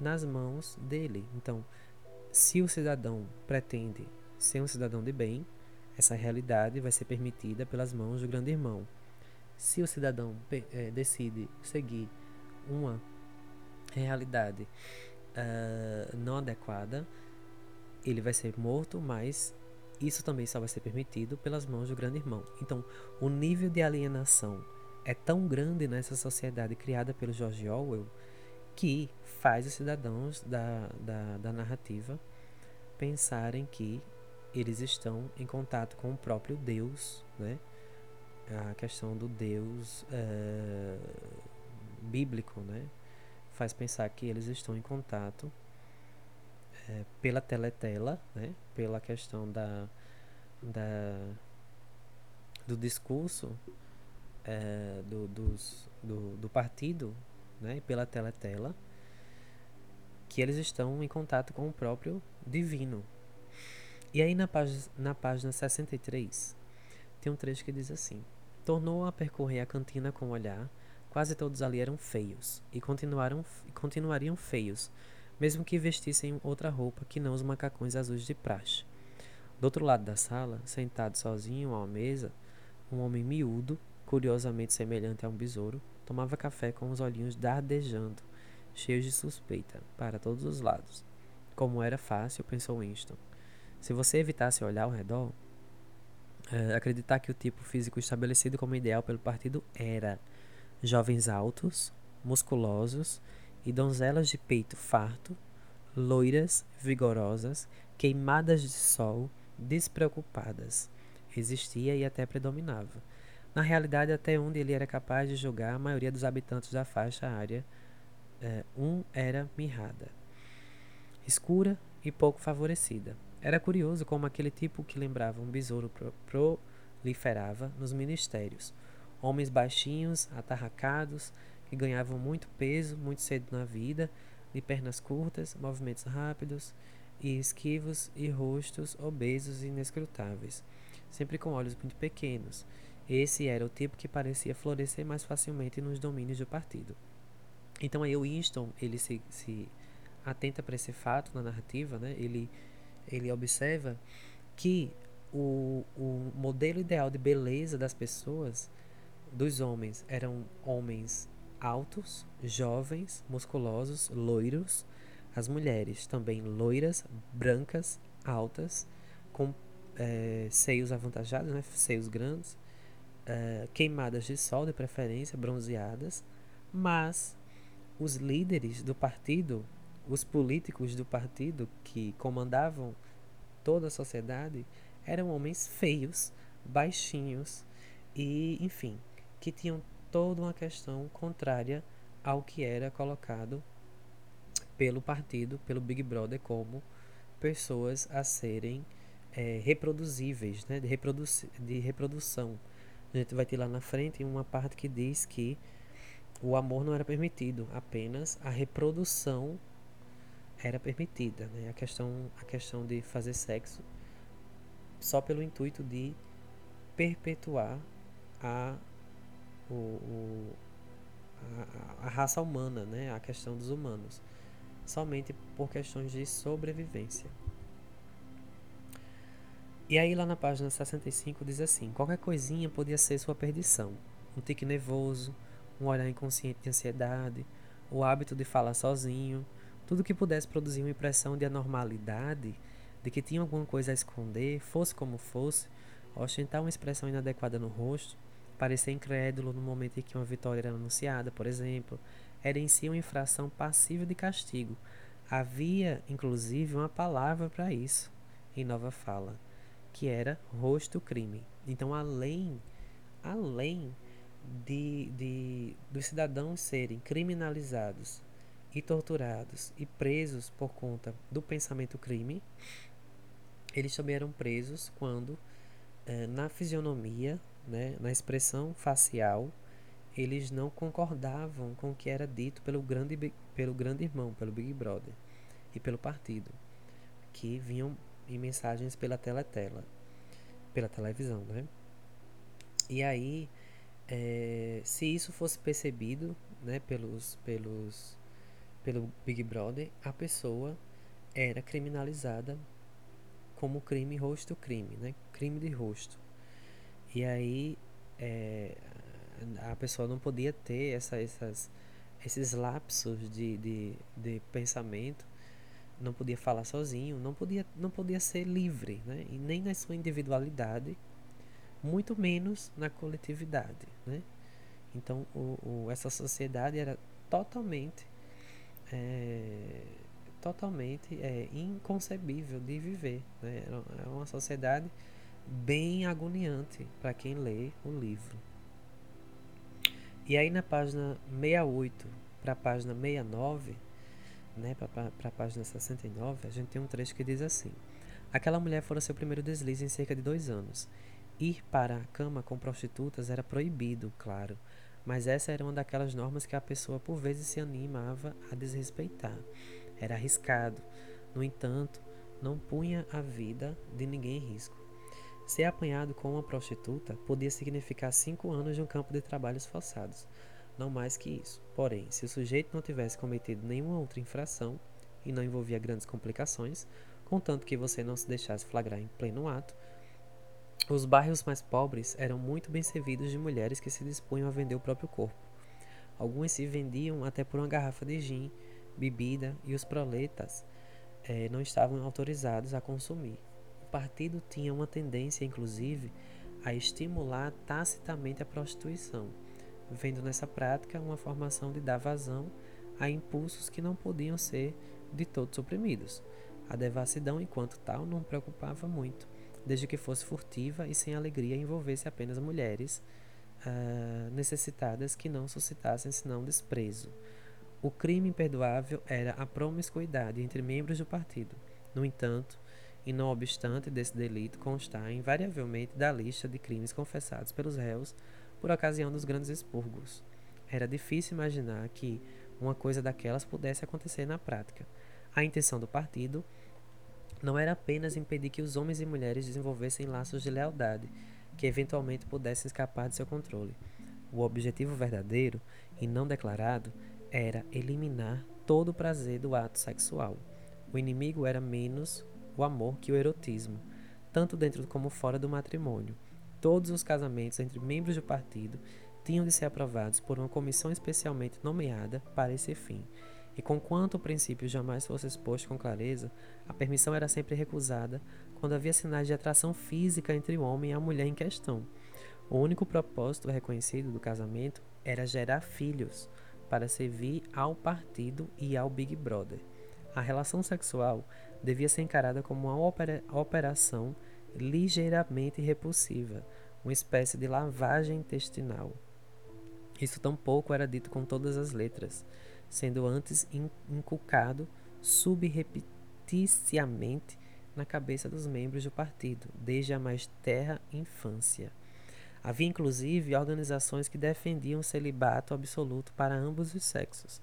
nas mãos dele. Então, se o cidadão pretende ser um cidadão de bem, essa realidade vai ser permitida pelas mãos do grande irmão. Se o cidadão é, decide seguir uma realidade uh, não adequada, ele vai ser morto, mas isso também só vai ser permitido pelas mãos do grande irmão. Então, o nível de alienação é tão grande nessa sociedade criada pelo George Orwell que faz os cidadãos da, da, da narrativa pensarem que eles estão em contato com o próprio Deus, né? A questão do Deus é, bíblico, né? Faz pensar que eles estão em contato é, pela teletela, né? Pela questão da, da do discurso é, do, dos, do, do partido, né? Pela teletela, que eles estão em contato com o próprio divino, e aí na, página, na página 63 tem um trecho que diz assim: Tornou a percorrer a cantina com olhar. Quase todos ali eram feios e continuaram continuariam feios, mesmo que vestissem outra roupa que não os macacões azuis de praxe. Do outro lado da sala, sentado sozinho uma mesa, um homem miúdo, curiosamente semelhante a um besouro, tomava café com os olhinhos dardejando, cheios de suspeita, para todos os lados. Como era fácil, pensou Winston. Se você evitasse olhar ao redor, é, acreditar que o tipo físico estabelecido como ideal pelo partido era jovens altos, musculosos e donzelas de peito farto, loiras, vigorosas, queimadas de sol, despreocupadas. Existia e até predominava. Na realidade, até onde ele era capaz de julgar, a maioria dos habitantes da faixa área, é, um era mirrada, escura e pouco favorecida. Era curioso como aquele tipo que lembrava um besouro pro proliferava nos ministérios. Homens baixinhos, atarracados, que ganhavam muito peso muito cedo na vida, de pernas curtas, movimentos rápidos e esquivos e rostos obesos e inescrutáveis, sempre com olhos muito pequenos. Esse era o tipo que parecia florescer mais facilmente nos domínios do partido. Então aí o Winston, ele se, se atenta para esse fato na narrativa, né? Ele ele observa que o, o modelo ideal de beleza das pessoas, dos homens, eram homens altos, jovens, musculosos, loiros. As mulheres também loiras, brancas, altas, com é, seios avantajados, né, seios grandes, é, queimadas de sol, de preferência, bronzeadas. Mas os líderes do partido os políticos do partido que comandavam toda a sociedade eram homens feios, baixinhos e, enfim, que tinham toda uma questão contrária ao que era colocado pelo partido, pelo Big Brother, como pessoas a serem é, reproduzíveis, né, de, de reprodução. A gente vai ter lá na frente uma parte que diz que o amor não era permitido, apenas a reprodução era permitida. Né? A, questão, a questão de fazer sexo só pelo intuito de perpetuar a, o, o a, a, raça humana, né? a questão dos humanos, somente por questões de sobrevivência. E aí lá na página 65 diz assim: qualquer coisinha podia ser sua perdição. Um tique nervoso, um olhar inconsciente de ansiedade, o hábito de falar sozinho, tudo que pudesse produzir uma impressão de anormalidade, de que tinha alguma coisa a esconder, fosse como fosse, ostentar uma expressão inadequada no rosto, parecer incrédulo no momento em que uma vitória era anunciada, por exemplo, era em si uma infração passível de castigo. Havia, inclusive, uma palavra para isso em nova fala que era rosto crime. Então, além, além de, de dos cidadãos serem criminalizados e torturados e presos por conta do pensamento crime, eles também eram presos quando eh, na fisionomia, né, na expressão facial, eles não concordavam com o que era dito pelo grande, pelo grande irmão, pelo Big Brother e pelo partido, que vinham e mensagens pela teletela, pela televisão, né? E aí, é, se isso fosse percebido, né, pelos, pelos, pelo Big Brother, a pessoa era criminalizada como crime rosto crime, né? Crime de rosto. E aí é, a pessoa não podia ter essa, essas, esses lapsos de, de, de pensamento não podia falar sozinho, não podia, não podia ser livre, né? e nem na sua individualidade, muito menos na coletividade. Né? Então, o, o, essa sociedade era totalmente, é, totalmente é, inconcebível de viver. Né? Era uma sociedade bem agoniante para quem lê o livro. E aí, na página 68 para a página 69 né, para a página 69, a gente tem um trecho que diz assim: Aquela mulher fora seu primeiro deslize em cerca de dois anos. Ir para a cama com prostitutas era proibido, claro, mas essa era uma daquelas normas que a pessoa por vezes se animava a desrespeitar. Era arriscado. No entanto, não punha a vida de ninguém em risco. Ser apanhado com uma prostituta podia significar cinco anos de um campo de trabalhos forçados não mais que isso. Porém, se o sujeito não tivesse cometido nenhuma outra infração e não envolvia grandes complicações, contanto que você não se deixasse flagrar em pleno ato, os bairros mais pobres eram muito bem servidos de mulheres que se dispunham a vender o próprio corpo. Algumas se vendiam até por uma garrafa de gin, bebida, e os proletas eh, não estavam autorizados a consumir. Partido tinha uma tendência, inclusive, a estimular tacitamente a prostituição vendo nessa prática uma formação de dar vazão a impulsos que não podiam ser de todos suprimidos. A devassidão, enquanto tal, não preocupava muito, desde que fosse furtiva e sem alegria envolvesse apenas mulheres uh, necessitadas que não suscitassem senão desprezo. O crime imperdoável era a promiscuidade entre membros do partido. No entanto, e não obstante desse delito constar invariavelmente da lista de crimes confessados pelos réus, por ocasião dos grandes expurgos. Era difícil imaginar que uma coisa daquelas pudesse acontecer na prática. A intenção do partido não era apenas impedir que os homens e mulheres desenvolvessem laços de lealdade que eventualmente pudessem escapar de seu controle. O objetivo verdadeiro e não declarado era eliminar todo o prazer do ato sexual. O inimigo era menos o amor que o erotismo, tanto dentro como fora do matrimônio. Todos os casamentos entre membros do partido tinham de ser aprovados por uma comissão especialmente nomeada para esse fim. E conquanto o princípio jamais fosse exposto com clareza, a permissão era sempre recusada quando havia sinais de atração física entre o homem e a mulher em questão. O único propósito reconhecido do casamento era gerar filhos para servir ao partido e ao Big Brother. A relação sexual devia ser encarada como uma operação ligeiramente repulsiva, uma espécie de lavagem intestinal. Isso tampouco era dito com todas as letras, sendo antes inculcado subrepticiamente na cabeça dos membros do partido, desde a mais terra infância. Havia inclusive organizações que defendiam celibato absoluto para ambos os sexos.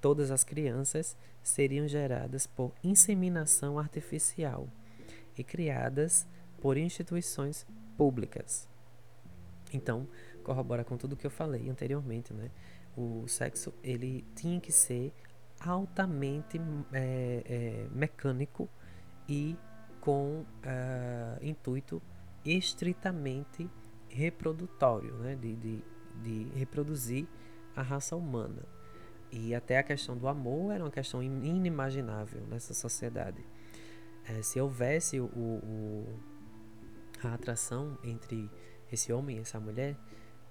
Todas as crianças seriam geradas por inseminação artificial e criadas por instituições públicas. Então, corrobora com tudo que eu falei anteriormente, né? O sexo ele tinha que ser altamente é, é, mecânico e com uh, intuito estritamente reprodutório, né? de, de, de reproduzir a raça humana. E até a questão do amor era uma questão inimaginável nessa sociedade. É, se houvesse o, o, a atração entre esse homem e essa mulher,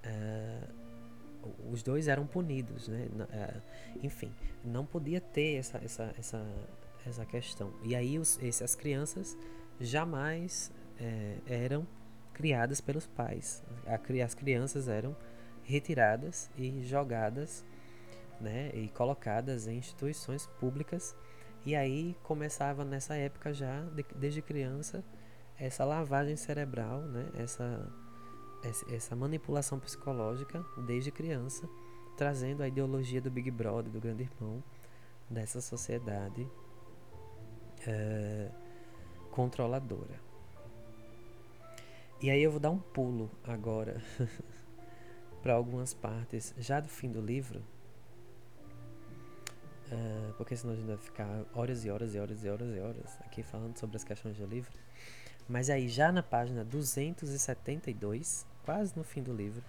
é, os dois eram punidos, né? É, enfim, não podia ter essa, essa, essa, essa questão. E aí os, essas crianças jamais é, eram criadas pelos pais. As crianças eram retiradas e jogadas, né, e colocadas em instituições públicas. E aí começava nessa época já, de, desde criança, essa lavagem cerebral, né, essa, essa manipulação psicológica desde criança, trazendo a ideologia do Big Brother, do Grande Irmão, dessa sociedade é, controladora. E aí eu vou dar um pulo agora para algumas partes já do fim do livro, uh, porque senão a gente vai ficar horas e horas e horas e horas e horas aqui falando sobre as questões do livro. Mas aí já na página 272, quase no fim do livro,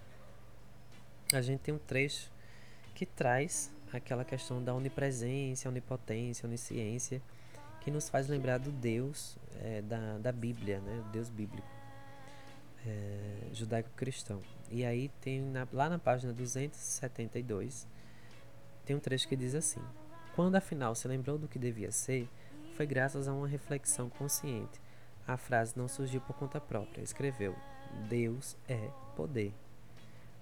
a gente tem um trecho que traz aquela questão da onipresença, onipotência, onisciência, que nos faz lembrar do Deus é, da, da Bíblia, né? Deus bíblico, é, judaico-cristão. E aí tem na, lá na página 272 tem um trecho que diz assim: Quando afinal se lembrou do que devia ser, foi graças a uma reflexão consciente. A frase não surgiu por conta própria. Escreveu: Deus é poder.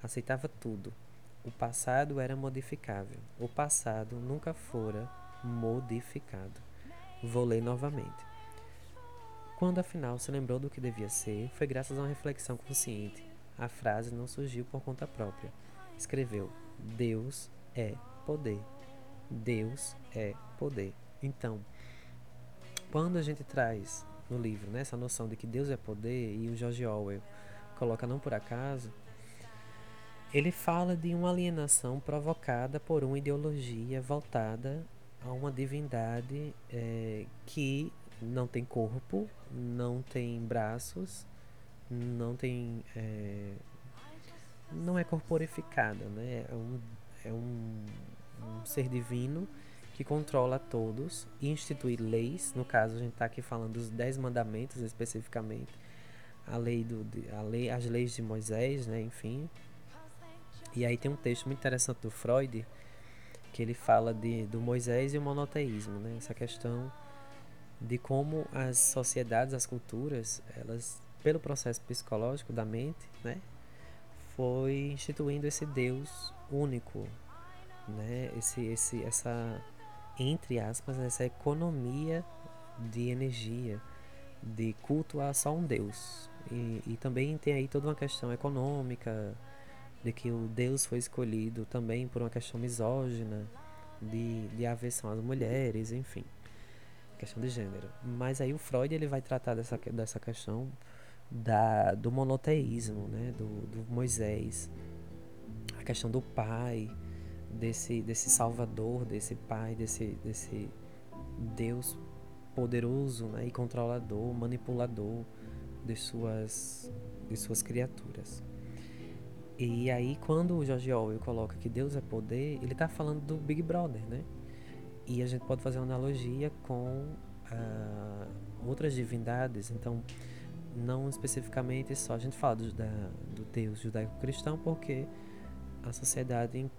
Aceitava tudo. O passado era modificável. O passado nunca fora modificado. Vou ler novamente. Quando afinal se lembrou do que devia ser, foi graças a uma reflexão consciente. A frase não surgiu por conta própria. Escreveu: Deus é poder. Deus é poder. Então, quando a gente traz no livro né, essa noção de que Deus é poder, e o George Orwell coloca não por acaso, ele fala de uma alienação provocada por uma ideologia voltada a uma divindade é, que não tem corpo, não tem braços, não tem. É, não é corporificada, né? É um, é um, um ser divino que controla todos e institui leis. No caso, a gente está aqui falando dos Dez Mandamentos especificamente. A lei do, a lei, as leis de Moisés, né? Enfim. E aí tem um texto muito interessante do Freud que ele fala de, do Moisés e o monoteísmo, né? Essa questão de como as sociedades, as culturas, elas, pelo processo psicológico da mente, né? Foi instituindo esse Deus único, né? Esse, esse, essa, entre aspas, essa economia de energia, de culto a só um Deus. E, e também tem aí toda uma questão econômica, de que o Deus foi escolhido também por uma questão misógina, de, de aversão às mulheres, enfim, questão de gênero. Mas aí o Freud ele vai tratar dessa, dessa questão da, do monoteísmo, né, do, do Moisés, a questão do pai, desse, desse salvador, desse pai, desse, desse Deus poderoso né, e controlador, manipulador de suas, de suas criaturas. E aí, quando o George Orwell coloca que Deus é poder, ele está falando do Big Brother, né? E a gente pode fazer uma analogia com uh, outras divindades. Então, não especificamente só a gente fala do, da, do Deus judaico-cristão, porque a sociedade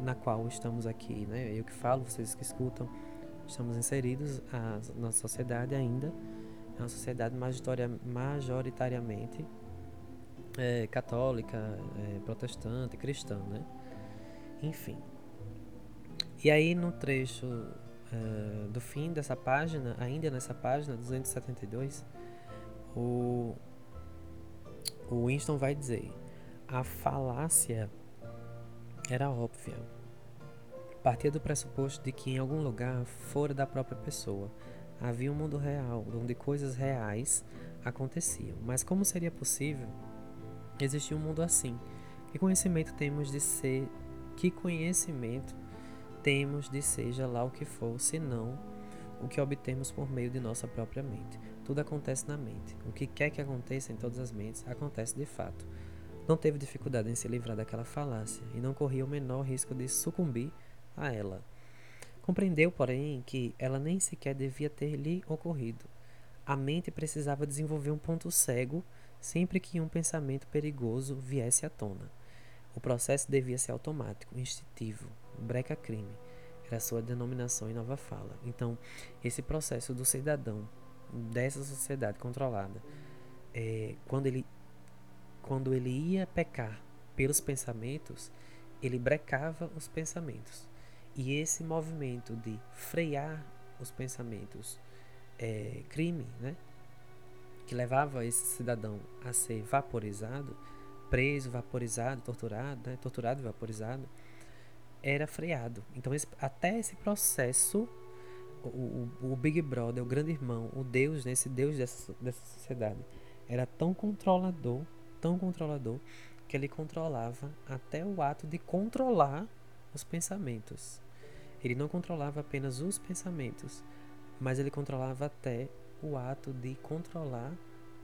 na qual estamos aqui, né? Eu que falo, vocês que escutam, estamos inseridos na sociedade ainda, é uma sociedade majoritariamente é, católica, é, protestante, cristã, né? Enfim. E aí no trecho uh, do fim dessa página, ainda nessa página 272, o, o Winston vai dizer: a falácia era óbvia. Partia do pressuposto de que em algum lugar fora da própria pessoa havia um mundo real, onde coisas reais aconteciam. Mas como seria possível existir um mundo assim? Que conhecimento temos de ser, que conhecimento temos de seja lá o que for, senão o que obtemos por meio de nossa própria mente. Tudo acontece na mente. O que quer que aconteça em todas as mentes acontece de fato. Não teve dificuldade em se livrar daquela falácia e não corria o menor risco de sucumbir a ela. Compreendeu, porém, que ela nem sequer devia ter lhe ocorrido. A mente precisava desenvolver um ponto cego sempre que um pensamento perigoso viesse à tona. O processo devia ser automático, instintivo, breca-crime. Era sua denominação em nova fala. Então, esse processo do cidadão dessa sociedade controlada, é, quando, ele, quando ele ia pecar pelos pensamentos, ele brecava os pensamentos. E esse movimento de frear os pensamentos é, crime, né? que levava esse cidadão a ser vaporizado, preso, vaporizado, torturado, né? torturado e vaporizado, era freado. Então, esse, até esse processo, o, o, o, Big Brother, o grande irmão, o Deus, né? esse Deus dessa, dessa sociedade, era tão controlador, tão controlador, que ele controlava até o ato de controlar os pensamentos. Ele não controlava apenas os pensamentos, mas ele controlava até o ato de controlar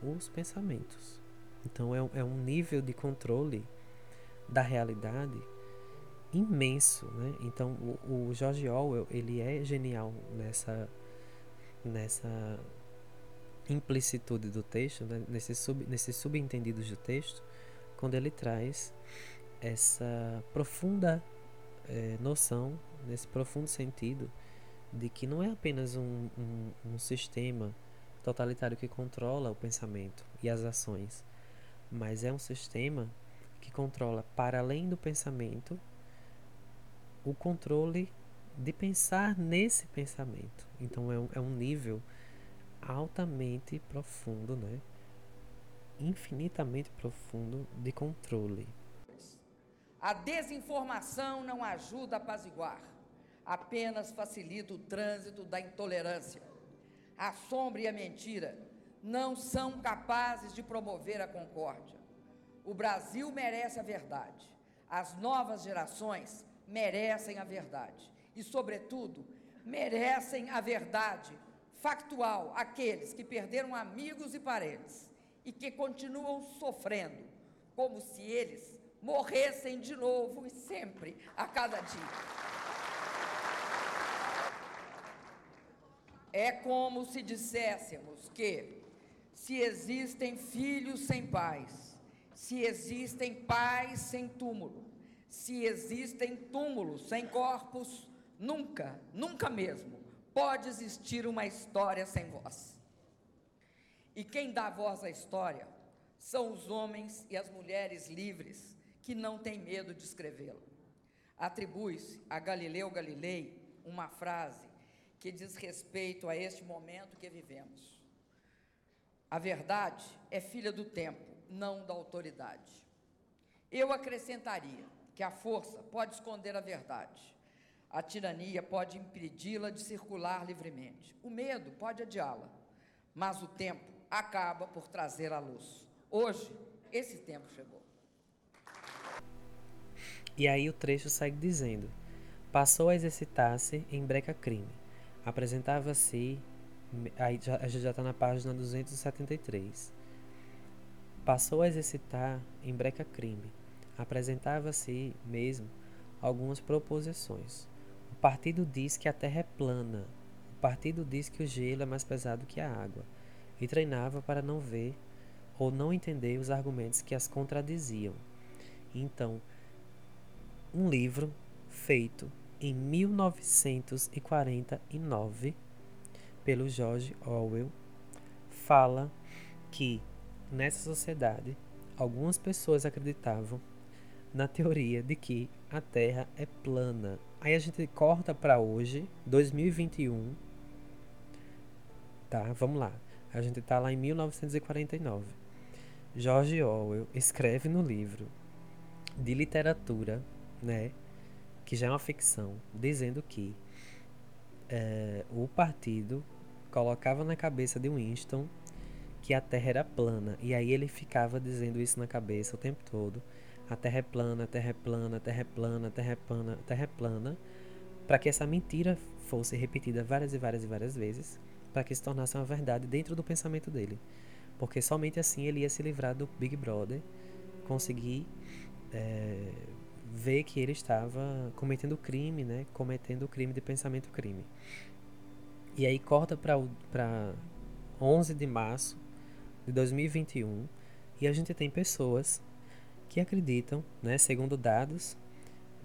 os pensamentos. Então é, é um nível de controle da realidade imenso, né? Então o, o George Orwell ele é genial nessa nessa implicitude do texto, né? nesse sub, nesses subentendidos do texto, quando ele traz essa profunda é, noção, nesse profundo sentido, de que não é apenas um, um, um sistema totalitário que controla o pensamento e as ações, mas é um sistema que controla, para além do pensamento, o controle de pensar nesse pensamento. Então é um, é um nível altamente profundo, né? infinitamente profundo de controle. A desinformação não ajuda a apaziguar, apenas facilita o trânsito da intolerância. A sombra e a mentira não são capazes de promover a concórdia. O Brasil merece a verdade. As novas gerações merecem a verdade. E, sobretudo, merecem a verdade factual aqueles que perderam amigos e parentes e que continuam sofrendo, como se eles morressem de novo e sempre, a cada dia. É como se disséssemos que, se existem filhos sem pais, se existem pais sem túmulo, se existem túmulos sem corpos, nunca, nunca mesmo, pode existir uma história sem voz. E quem dá voz à história são os homens e as mulheres livres que não têm medo de escrevê-la. Atribui-se a Galileu Galilei uma frase que diz respeito a este momento que vivemos. A verdade é filha do tempo, não da autoridade. Eu acrescentaria que a força pode esconder a verdade. A tirania pode impedi-la de circular livremente. O medo pode adiá-la. Mas o tempo acaba por trazer a luz. Hoje, esse tempo chegou. E aí o trecho segue dizendo: Passou a exercitar-se em breca crime. Apresentava-se. Aí já, já está na página 273. Passou a exercitar em breca crime. Apresentava-se mesmo algumas proposições. O partido diz que a terra é plana. O partido diz que o gelo é mais pesado que a água. E treinava para não ver ou não entender os argumentos que as contradiziam. Então, um livro feito em 1949 pelo George Orwell fala que nessa sociedade algumas pessoas acreditavam na teoria de que a Terra é plana. Aí a gente corta para hoje, 2021. Tá, vamos lá. A gente tá lá em 1949. George Orwell escreve no livro de literatura, né, que já é uma ficção, dizendo que é, o partido colocava na cabeça de Winston que a Terra era plana. E aí ele ficava dizendo isso na cabeça o tempo todo. A Terra é plana, a Terra é plana, a Terra é plana, a Terra é plana, a Terra é plana. Para que essa mentira fosse repetida várias e várias e várias vezes. Para que se tornasse uma verdade dentro do pensamento dele. Porque somente assim ele ia se livrar do Big Brother. Conseguir é, ver que ele estava cometendo crime, né? Cometendo crime de pensamento crime. E aí corta para 11 de março de 2021 e a gente tem pessoas que acreditam, né, segundo dados,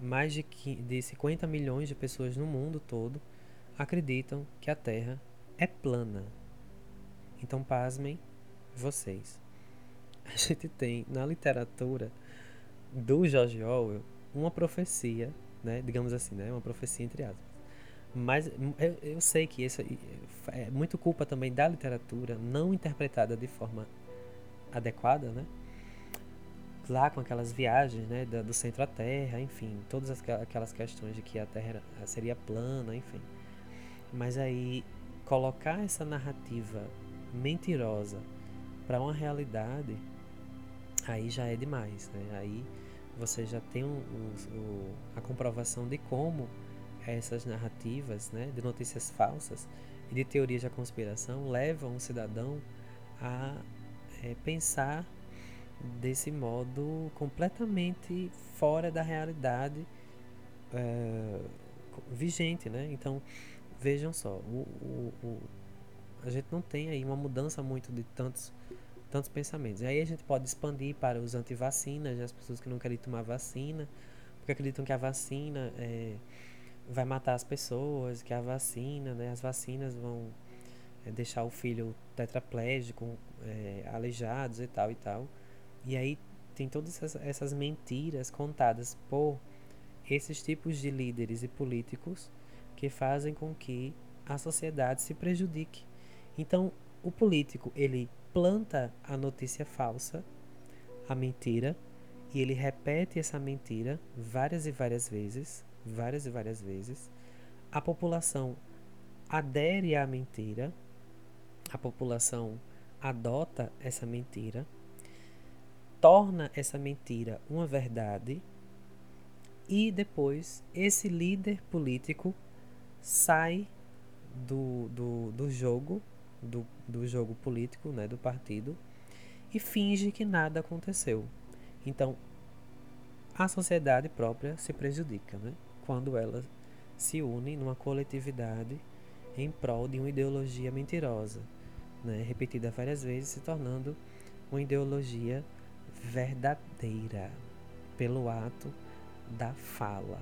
mais de, de 50 milhões de pessoas no mundo todo acreditam que a Terra é plana. Então, pasmem vocês. A gente tem na literatura do George Orwell uma profecia, né, digamos assim, né, uma profecia entre aspas, mas eu, eu sei que isso é muito culpa também da literatura não interpretada de forma adequada, né? Lá com aquelas viagens, né, do centro à Terra, enfim, todas aquelas questões de que a Terra seria plana, enfim. Mas aí colocar essa narrativa mentirosa para uma realidade, aí já é demais, né? Aí você já tem um, um, a comprovação de como essas narrativas né, de notícias falsas e de teorias da conspiração levam o cidadão a é, pensar desse modo completamente fora da realidade é, vigente, né? Então vejam só, o, o, o, a gente não tem aí uma mudança muito de tantos tantos pensamentos. E aí a gente pode expandir para os antivacinas, as pessoas que não querem tomar vacina, porque acreditam que a vacina é, vai matar as pessoas, que a vacina, né, as vacinas vão é, deixar o filho tetraplégico, é, aleijados e tal e tal. E aí tem todas essas, essas mentiras contadas por esses tipos de líderes e políticos que fazem com que a sociedade se prejudique. Então, o político, ele planta a notícia falsa, a mentira, e ele repete essa mentira várias e várias vezes, várias e várias vezes. A população adere à mentira, a população adota essa mentira, torna essa mentira uma verdade e depois esse líder político sai do, do, do jogo, do, do jogo político, né, do partido, e finge que nada aconteceu. Então, a sociedade própria se prejudica. Né? quando ela se une numa coletividade em prol de uma ideologia mentirosa, né? repetida várias vezes, se tornando uma ideologia verdadeira pelo ato da fala.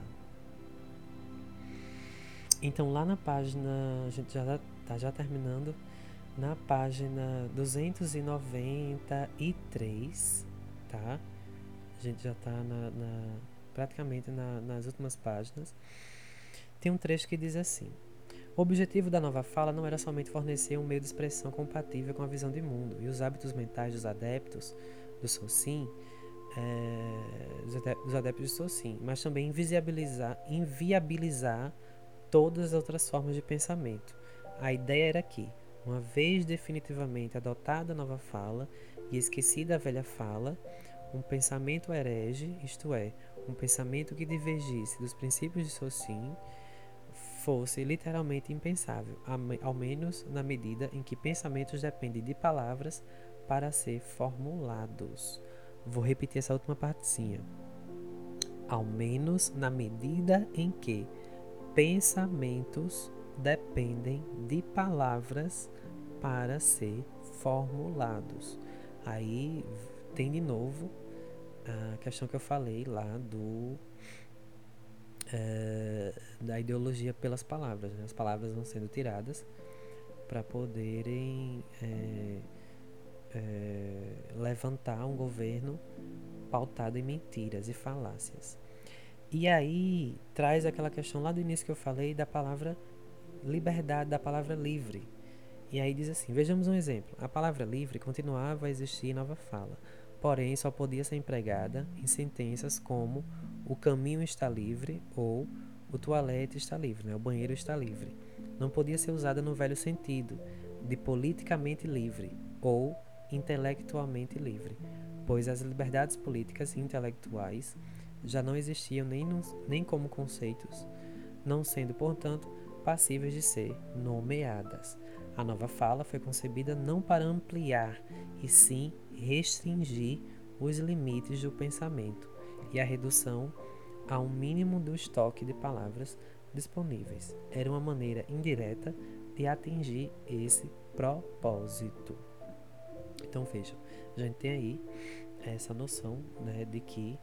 Então lá na página, a gente já está tá já terminando, na página 293, tá? A gente já está na, na praticamente na, nas últimas páginas, tem um trecho que diz assim: O objetivo da nova fala não era somente fornecer um meio de expressão compatível com a visão de mundo e os hábitos mentais dos adeptos do Socin, é, dos adeptos do Socin, mas também inviabilizar, inviabilizar todas as outras formas de pensamento. A ideia era que, uma vez definitivamente adotada a nova fala e esquecida a velha fala, um pensamento herege, isto é, um pensamento que divergisse dos princípios de Socin fosse literalmente impensável, ao menos na medida em que pensamentos dependem de palavras para ser formulados. Vou repetir essa última partezinha. Ao menos na medida em que pensamentos dependem de palavras para ser formulados. Aí tem de novo a questão que eu falei lá do é, da ideologia pelas palavras. Né? As palavras vão sendo tiradas para poderem é, é, levantar um governo pautado em mentiras e falácias. E aí traz aquela questão lá do início que eu falei da palavra liberdade, da palavra livre. E aí diz assim: vejamos um exemplo. A palavra livre continuava a existir em nova fala, porém só podia ser empregada em sentenças como o caminho está livre ou o toalete está livre, né? o banheiro está livre. Não podia ser usada no velho sentido, de politicamente livre ou intelectualmente livre, pois as liberdades políticas e intelectuais já não existiam nem, nem como conceitos, não sendo, portanto, passíveis de ser nomeadas. A nova fala foi concebida não para ampliar, e sim restringir os limites do pensamento e a redução a um mínimo do estoque de palavras disponíveis. Era uma maneira indireta de atingir esse propósito. Então veja, a gente tem aí essa noção né, de que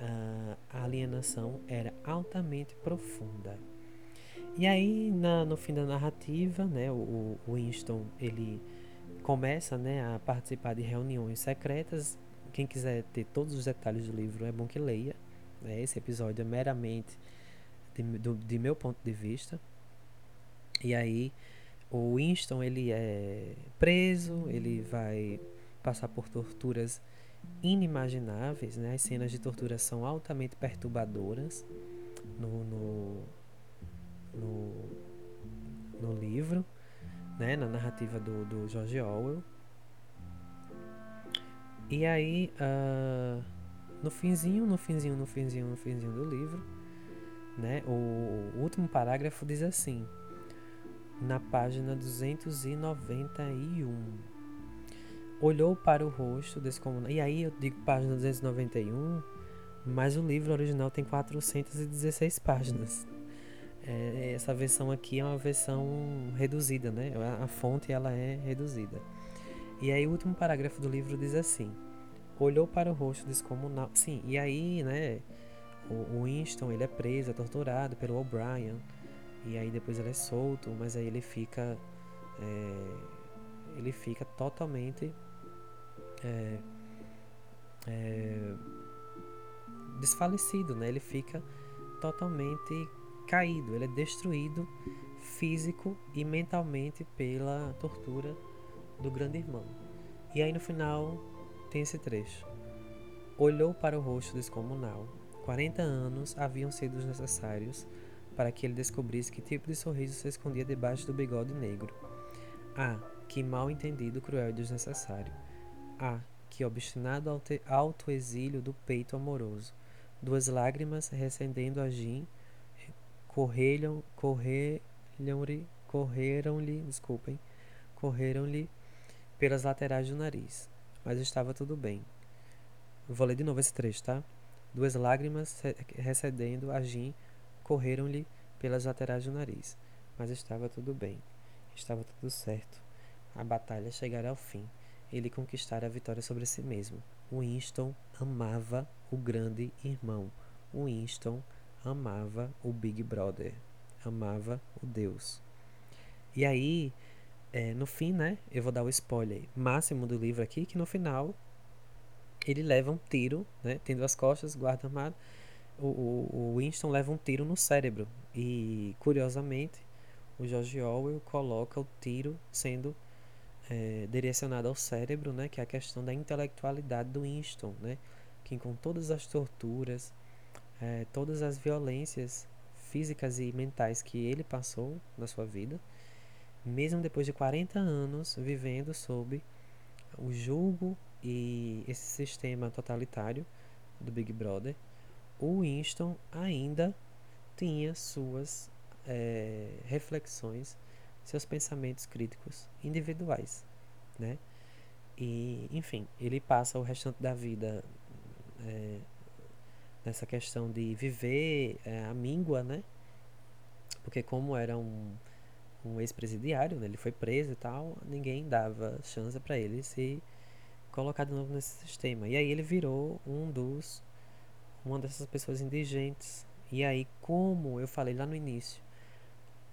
uh, a alienação era altamente profunda. E aí, na, no fim da narrativa, né, o, o Winston ele começa né, a participar de reuniões secretas. Quem quiser ter todos os detalhes do livro é bom que leia. Né? Esse episódio é meramente de, do, de meu ponto de vista. E aí, o Winston ele é preso, ele vai passar por torturas inimagináveis, né? As cenas de tortura são altamente perturbadoras no, no, no, no livro, né? Na narrativa do, do George Orwell. E aí, uh, no finzinho, no finzinho, no finzinho, no finzinho do livro, né? O, o último parágrafo diz assim, na página 291 olhou para o rosto descomunal. E aí eu digo página 291, mas o livro original tem 416 páginas. É, essa versão aqui é uma versão reduzida, né? A, a fonte ela é reduzida. E aí o último parágrafo do livro diz assim: olhou para o rosto descomunal. Sim, e aí, né? O, Winston ele é preso, é torturado pelo O'Brien. E aí depois ele é solto, mas aí ele fica é, ele fica totalmente é, é, desfalecido, né? Ele fica totalmente caído, ele é destruído físico e mentalmente pela tortura do grande irmão. E aí no final tem esse trecho. Olhou para o rosto descomunal. 40 anos haviam sido necessários para que ele descobrisse que tipo de sorriso se escondia debaixo do bigode negro. Ah, que mal entendido, cruel e desnecessário. Ah, que obstinado autoexílio do peito amoroso. Duas lágrimas recendendo a Jim correram, correram-lhe, correram-lhe, desculpem, correram-lhe pelas laterais do nariz. Mas estava tudo bem. Vou ler de novo esse trecho, tá? Duas lágrimas recedendo a Jim correram-lhe pelas laterais do nariz. Mas estava tudo bem. Estava tudo certo. A batalha chegara ao fim ele conquistara a vitória sobre si mesmo. Winston amava o grande irmão. Winston amava o Big Brother. Amava o Deus. E aí, é, no fim, né? Eu vou dar o spoiler máximo do livro aqui, que no final ele leva um tiro, né? Tendo as costas, guarda armado. O, o, Winston leva um tiro no cérebro. E, curiosamente, o George Orwell coloca o tiro sendo é, direcionada ao cérebro, né, que é a questão da intelectualidade do Winston, né, que com todas as torturas, é, todas as violências físicas e mentais que ele passou na sua vida, mesmo depois de 40 anos vivendo sob o julgo e esse sistema totalitário do Big Brother, o Winston ainda tinha suas é, reflexões seus pensamentos críticos individuais, né? E, enfim, ele passa o restante da vida é, nessa questão de viver é, a míngua, né? Porque como era um, um ex-presidiário, né? ele foi preso e tal, ninguém dava chance para ele se colocar de novo nesse sistema. E aí ele virou um dos uma dessas pessoas indigentes. E aí, como eu falei lá no início,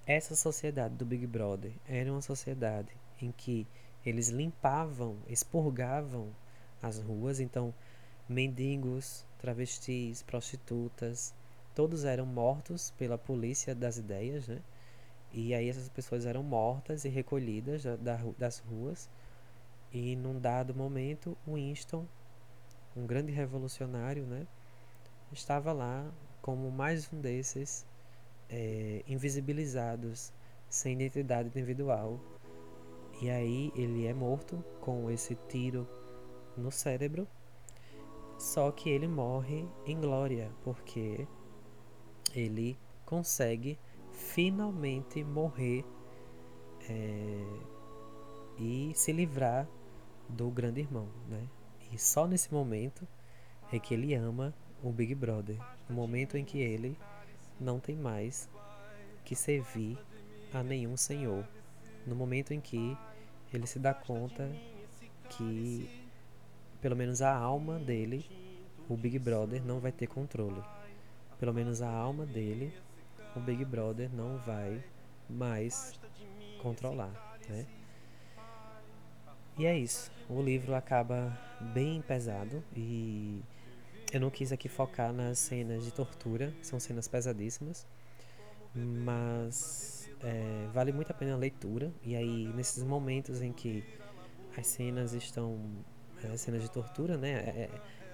essa sociedade do Big Brother era uma sociedade em que eles limpavam, expurgavam as ruas, então mendigos, travestis, prostitutas, todos eram mortos pela polícia das ideias, né? E aí essas pessoas eram mortas e recolhidas da, da, das ruas. E num dado momento, Winston, um grande revolucionário, né, estava lá como mais um desses é, invisibilizados, sem identidade individual. E aí ele é morto com esse tiro no cérebro. Só que ele morre em glória, porque ele consegue finalmente morrer é, e se livrar do grande irmão, né? E só nesse momento é que ele ama o Big Brother, no momento em que ele não tem mais que servir a nenhum senhor, no momento em que ele se dá conta que pelo menos a alma dele, o Big Brother não vai ter controle. Pelo menos a alma dele o Big Brother não vai mais controlar, né? E é isso. O livro acaba bem pesado e eu não quis aqui focar nas cenas de tortura, são cenas pesadíssimas, mas é, vale muito a pena a leitura. E aí, nesses momentos em que as cenas estão. É, cenas de tortura, né? É, é,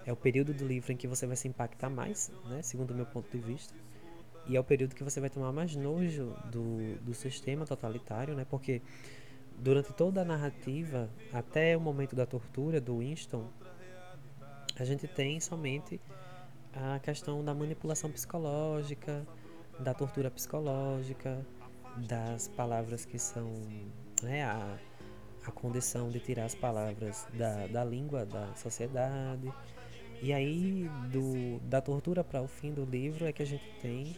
é o período do livro em que você vai se impactar mais, né? Segundo o meu ponto de vista. E é o período que você vai tomar mais nojo do, do sistema totalitário, né? Porque durante toda a narrativa, até o momento da tortura do Winston, a gente tem somente a questão da manipulação psicológica, da tortura psicológica, das palavras que são né, a, a condição de tirar as palavras da, da língua da sociedade. E aí, do, da tortura para o fim do livro, é que a gente tem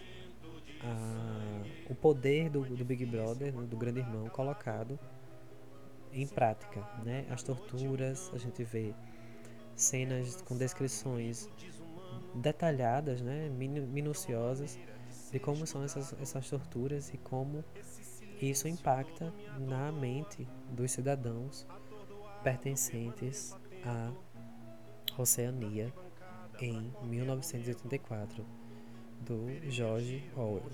a, o poder do, do Big Brother, do Grande Irmão, colocado em prática. Né? As torturas, a gente vê cenas com descrições detalhadas, né? minuciosas, de como são essas, essas torturas e como isso impacta na mente dos cidadãos pertencentes à Oceania em 1984 do George Orwell.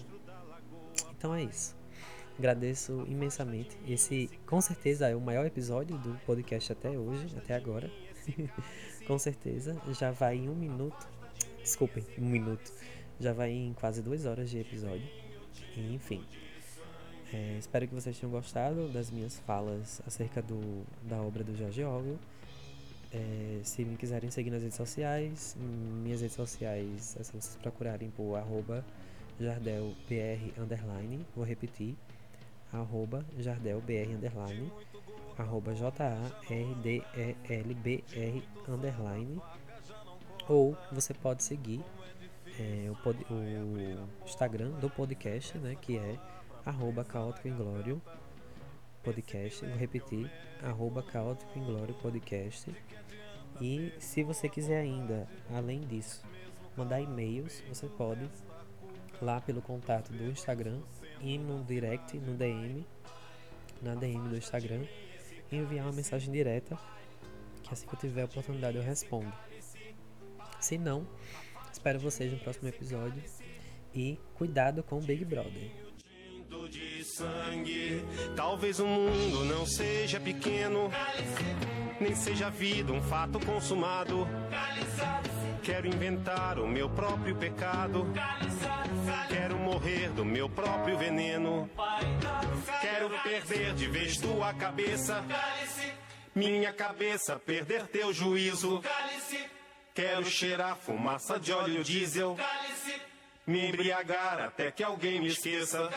Então é isso. Agradeço imensamente. Esse com certeza é o maior episódio do podcast até hoje, até agora. com certeza. Já vai em um minuto. Desculpem, um minuto. Já vai em quase duas horas de episódio. E, enfim. É, espero que vocês tenham gostado das minhas falas acerca do, da obra do George Orwell. É, se me quiserem seguir nas redes sociais, minhas redes sociais é só vocês procurarem por arroba jardelbr underline, vou repetir, arroba jardelbr underline, arroba j-a-r-d-e-l-b-r underline, ou você pode seguir é, o, pod, o, Instagram do podcast, né, que é arroba caótico inglório podcast, vou repetir, arroba caótico inglório podcast. E se você quiser ainda, além disso, mandar e-mails, você pode lá pelo contato do Instagram, ir no direct, no DM, na DM do Instagram, e enviar uma mensagem direta, que assim que eu tiver a oportunidade eu respondo. Se não, espero vocês no próximo episódio e cuidado com o Big Brother. Talvez o mundo não seja pequeno nem seja vida um fato consumado. Quero inventar o meu próprio pecado. Quero morrer do meu próprio veneno. Quero perder de vez tua cabeça. Minha cabeça perder teu juízo. Quero cheirar fumaça de óleo diesel. Me embriagar até que alguém me esqueça.